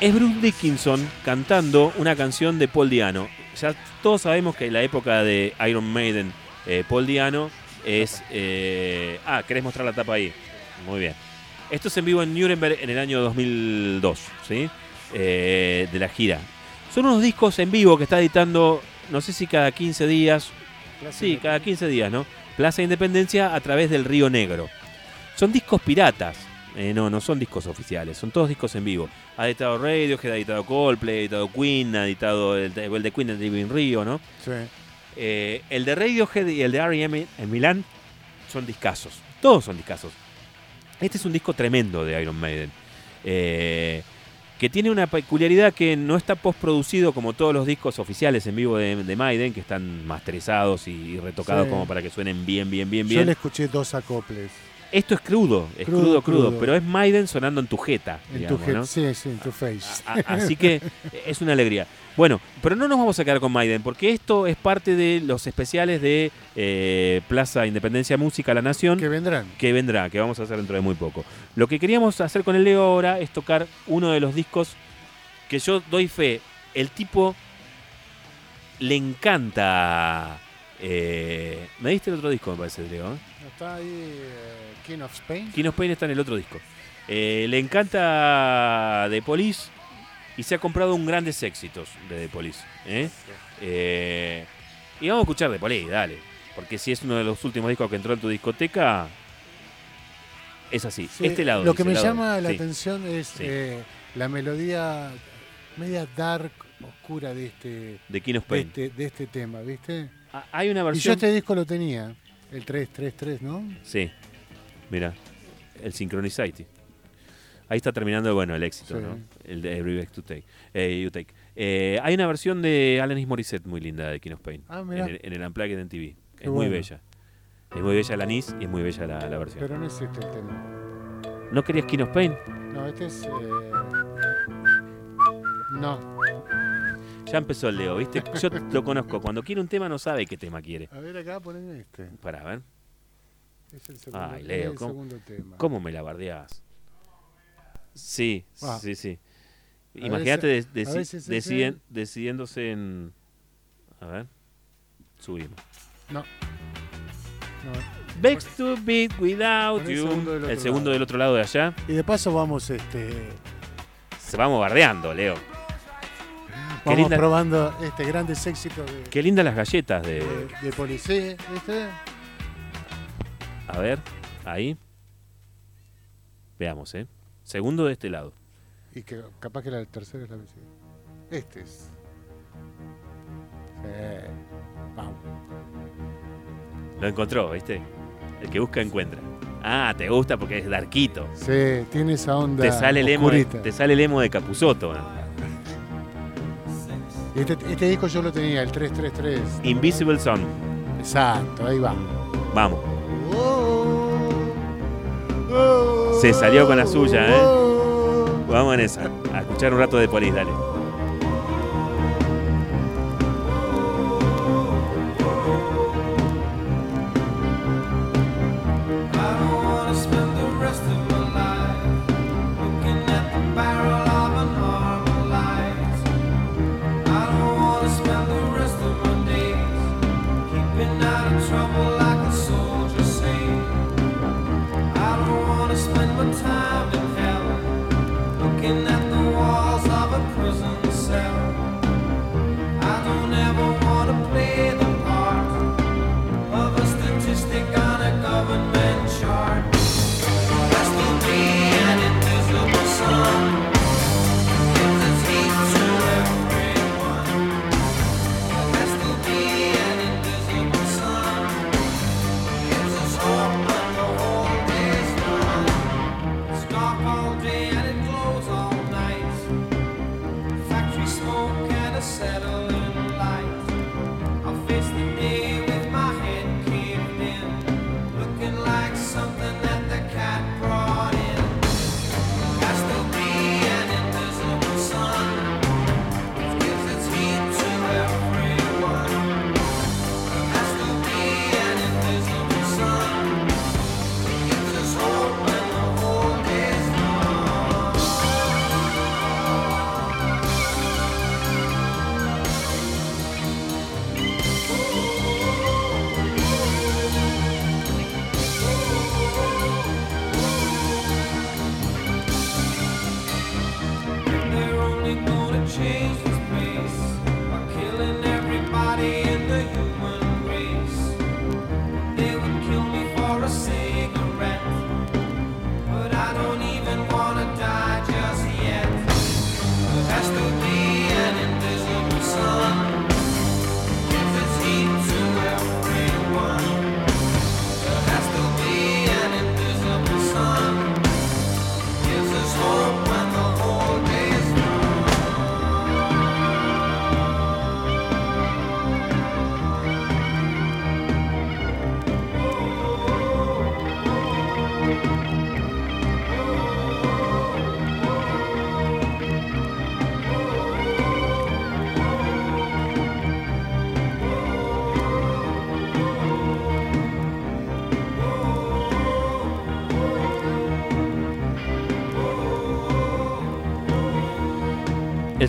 Es Bruce Dickinson cantando una canción de Paul Diano. Ya todos sabemos que la época de Iron Maiden, eh, Paul Diano es... eh, ah, ¿querés mostrar la tapa ahí? Muy bien. Esto es en vivo en Nuremberg en el año 2002, ¿sí? Eh, de la gira. Son unos discos en vivo que está editando, no sé si cada 15 días, sí, cada 15 días, ¿no? Plaza Independencia a través del Río Negro. Son discos piratas, no, no son discos oficiales, son todos discos en vivo. Ha editado Radiohead, ha editado Coldplay, ha editado Queen, ha editado el, el de Queen, el Living Río, ¿no? Sí. Eh, el de Radiohead y el de R.E.M. en Milán son discazos. Todos son discazos. Este es un disco tremendo de Iron Maiden. eh, que tiene una peculiaridad que no está postproducido como todos los discos oficiales en vivo de, de Maiden, que están masterizados y, y retocados Sí. como para que suenen bien, bien, bien, Yo bien. le escuché dos acoples. Esto es crudo, es crudo, Crudo, pero es Maiden sonando en tu jeta. En digamos, tu head. ¿no? Sí, sí, en tu face. A- así que es una alegría. Bueno, pero no nos vamos a quedar con Maiden, porque esto es parte de los especiales de eh, Plaza Independencia Música La Nación que vendrán. que vendrá, que vamos a hacer dentro de muy poco. Lo que queríamos hacer con el Leo ahora es tocar uno de los discos que yo doy fe. El tipo le encanta. eh, ¿Me diste el otro disco, me parece, Leo? Está ahí eh, King of Spain. Kino Spain está en el otro disco. Eh, le encanta The Police y se ha comprado un grandes éxitos de The Police. ¿eh? Eh, y vamos a escuchar The Police, dale. Porque si es uno de los últimos discos que entró en tu discoteca, es así. Sí, este lado. Lo que me lado llama la Sí. atención es Sí. eh, la melodía media dark, oscura de este, De Kino de Spain. este, de este tema, ¿viste? Ah, Hay una Y yo versión. este disco lo tenía, el 333, ¿no? Sí. Mira, el Synchronicity. Ahí está terminando, bueno, el éxito, Sí. ¿no? El de Every to Take. eh, you take. Eh, hay una versión de Alanis Morissette muy linda de Kino Spain. Ah, en, el, en el Unplugged en TV. Es muy bella. Es muy bella Alanis y es muy bella la, la versión. Pero no es este el tema. ¿No querías Kino Spain? No, este es... eh, No. Ya empezó el Leo, ¿viste? Yo lo conozco. Cuando quiere un tema no sabe qué tema quiere. A ver acá, ponen este. Para ver. Es el segundo, Ay, es Leo, el ¿cómo- segundo tema. ¿Cómo me la bardeás? Sí, Ah. sí, sí. Imagínate deci- decidiéndose en... A ver. Subimos. No. No. Begs to beat without el you. segundo el segundo lado. del otro lado de allá. Y de paso vamos este Se vamos bardeando, Leo. vamos linda- probando este grandes éxitos de, Qué lindas las galletas de... de, de policía, ¿viste? A ver, ahí. Veamos, ¿eh? Segundo de este lado. Y que capaz que la tercera es la vencida. Este es. Sí. Vamos. Lo encontró, ¿viste? El que busca encuentra. Ah, te gusta porque es darquito. Sí, tiene esa onda. Te sale, el emo de, te sale el emo de Capuzoto. ¿eh? Este, este disco yo lo tenía, el 333. Invisible Sun. Exacto, ahí va. Vamos. Se salió con la suya, ¿eh? Vamos en esa. A escuchar un rato de Polis, dale.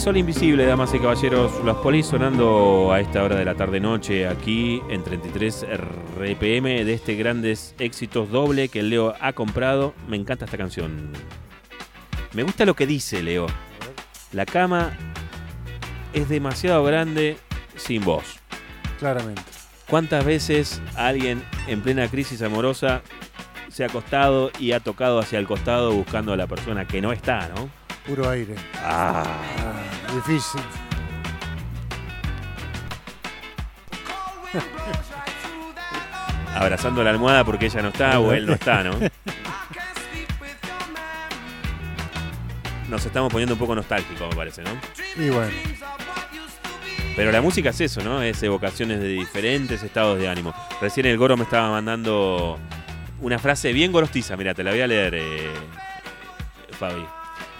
Sol invisible, damas y caballeros, los polis sonando a esta hora de la tarde-noche aquí en 33 RPM de este grandes éxitos doble que Leo ha comprado. Me encanta esta canción. Me gusta lo que dice Leo. La cama es demasiado grande sin voz. Claramente. ¿Cuántas veces alguien en plena crisis amorosa se ha acostado y ha tocado hacia el costado buscando a la persona que no está, ¿no? Puro aire. Ah. Difícil. abrazando la almohada porque ella no está o él no está, ¿no? Nos estamos poniendo un poco nostálgicos, me parece, ¿no? Y bueno, Pero la música es eso, ¿no? Es evocaciones de diferentes estados de ánimo. Recién el Goro me estaba mandando una frase bien gorostiza, mira, te la voy a leer, eh, Fabi.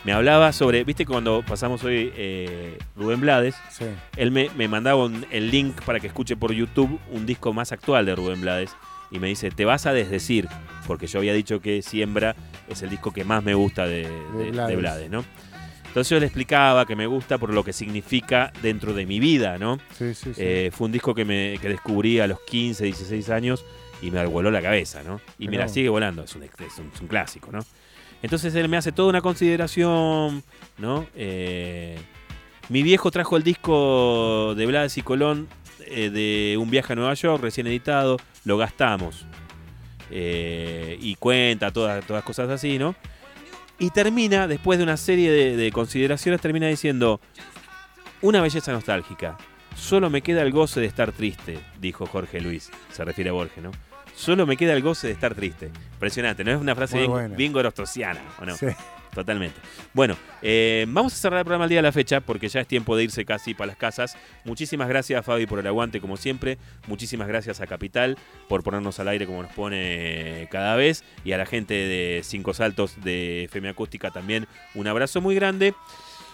Me hablaba sobre, viste cuando pasamos hoy eh, Rubén Blades, sí. él me, me mandaba un- el link para que escuche por YouTube un disco más actual de Rubén Blades y me dice, te vas a desdecir, porque yo había dicho que Siembra es el disco que más me gusta de, de- de Blades. Blades, ¿no? Entonces yo le explicaba que me gusta por lo que significa dentro de mi vida, ¿no? Sí, sí, sí. Eh, fue un disco que, me, que descubrí a los 15, 16 años y me voló la cabeza, ¿no? Y Mirá mira, sigue volando, es un, es un- es un clásico, ¿no? Entonces él me hace toda una consideración, ¿no? Eh, mi viejo trajo el disco de Blades y Colón eh, de Un viaje a Nueva York, recién editado, lo gastamos. Eh, y cuenta todas, todas cosas así, ¿no? Y termina, después de una serie de consideraciones, termina diciendo, una belleza nostálgica. Solo me queda el goce de estar triste, dijo Jorge Luis. Se refiere a Borges, ¿no? Solo me queda el goce de estar triste. Impresionante, ¿no? Es una frase Muy bien, buena. bien gorostosiana, ¿o no? Sí. Totalmente. Bueno, eh, vamos a cerrar el programa al día de la fecha porque ya es tiempo de irse casi para las casas. Muchísimas gracias Fabi por el aguante como siempre. Muchísimas gracias a Capital por ponernos al aire como nos pone cada vez. Y a la gente de Cinco Saltos de FM Acústica también un abrazo muy grande.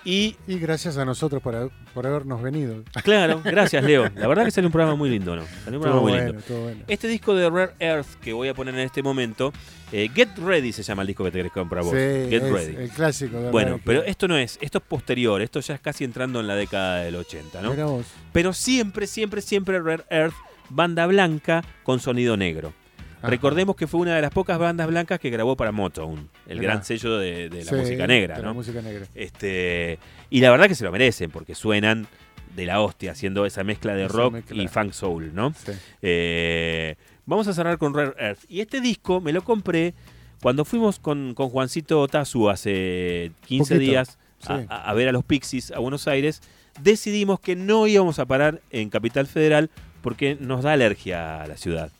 Y Y gracias a nosotros por, por habernos venido. claro, gracias Leo. La verdad que salió un programa muy lindo, ¿no? Salió un programa Todo muy bueno, lindo. todo bueno. Este disco de Rare Earth que voy a poner en este momento, eh, Get Ready se llama el disco que te querés comprar vos. Sí, Get es Ready. el clásico. de Bueno, pero esto no es, esto es posterior, esto ya es casi entrando en la década del 80, ¿no? Vos. Pero siempre, siempre, siempre Rare Earth, banda blanca con sonido negro. Ajá. Recordemos que fue una de las pocas bandas blancas que grabó para Motown, el gran sello de, de la Sí, música negra, de ¿no? La música negra. Este, y la verdad que se lo merecen, porque suenan de la hostia, haciendo esa mezcla de Esa rock mezcla. y funk soul, ¿no? Sí. Eh, vamos a cerrar con Rare Earth. Y este disco me lo compré cuando fuimos con, con Juancito Tazu hace 15 Poquito, días sí. a- a ver a los Pixies a Buenos Aires. Decidimos que no íbamos a parar en Capital Federal porque nos da alergia a la ciudad.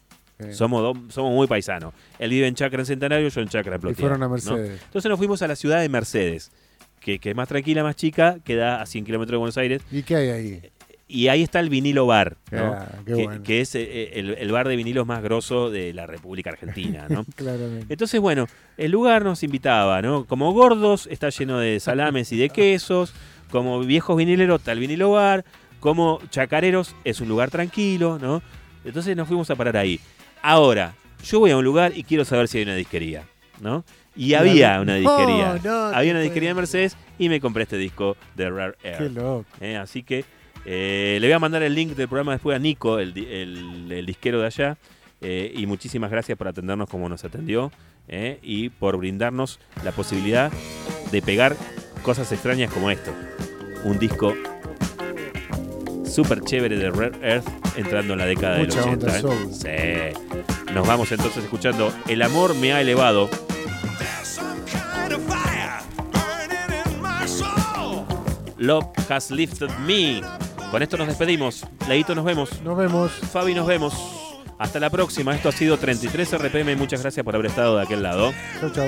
Somos, do- somos muy paisanos. Él vive en Chacra en Centenario, yo en Chacra en y fueron a ¿no? Mercedes. Entonces nos fuimos a la ciudad de Mercedes, que, que es más tranquila, más chica, queda a 100 kilómetros de Buenos Aires. ¿Y qué hay ahí? Y ahí está el vinilo bar, ¿no? Ah, qué que, bueno. que es eh, el, el bar de vinilos más grosso de la República Argentina, ¿no? Claramente. Entonces, bueno, el lugar nos invitaba, ¿no? Como gordos, está lleno de salames y de quesos. Como viejos vinileros, está el vinilo bar. Como chacareros, es un lugar tranquilo, ¿no? Entonces nos fuimos a parar ahí. Ahora, yo voy a un lugar y quiero saber si hay una disquería, ¿no? Y había una disquería. No, no, había una disquería de Mercedes y me compré este disco de Rare Air. Qué loco. ¿eh? Así que eh, le voy a mandar el link del programa después a Nico, el, disquero de allá. Eh, y muchísimas gracias por atendernos como nos atendió y por brindarnos la posibilidad de pegar cosas extrañas como esto. Un disco súper chévere de Rare Earth entrando en la década Mucha del 80. Sí. Nos vamos entonces escuchando El amor me ha elevado. Love has lifted me. Con esto nos despedimos. Leito, nos vemos. Nos vemos. Fabi, nos vemos. Hasta la próxima. Esto ha sido 33 RPM. Muchas gracias por haber estado de aquel lado. Chau, chau.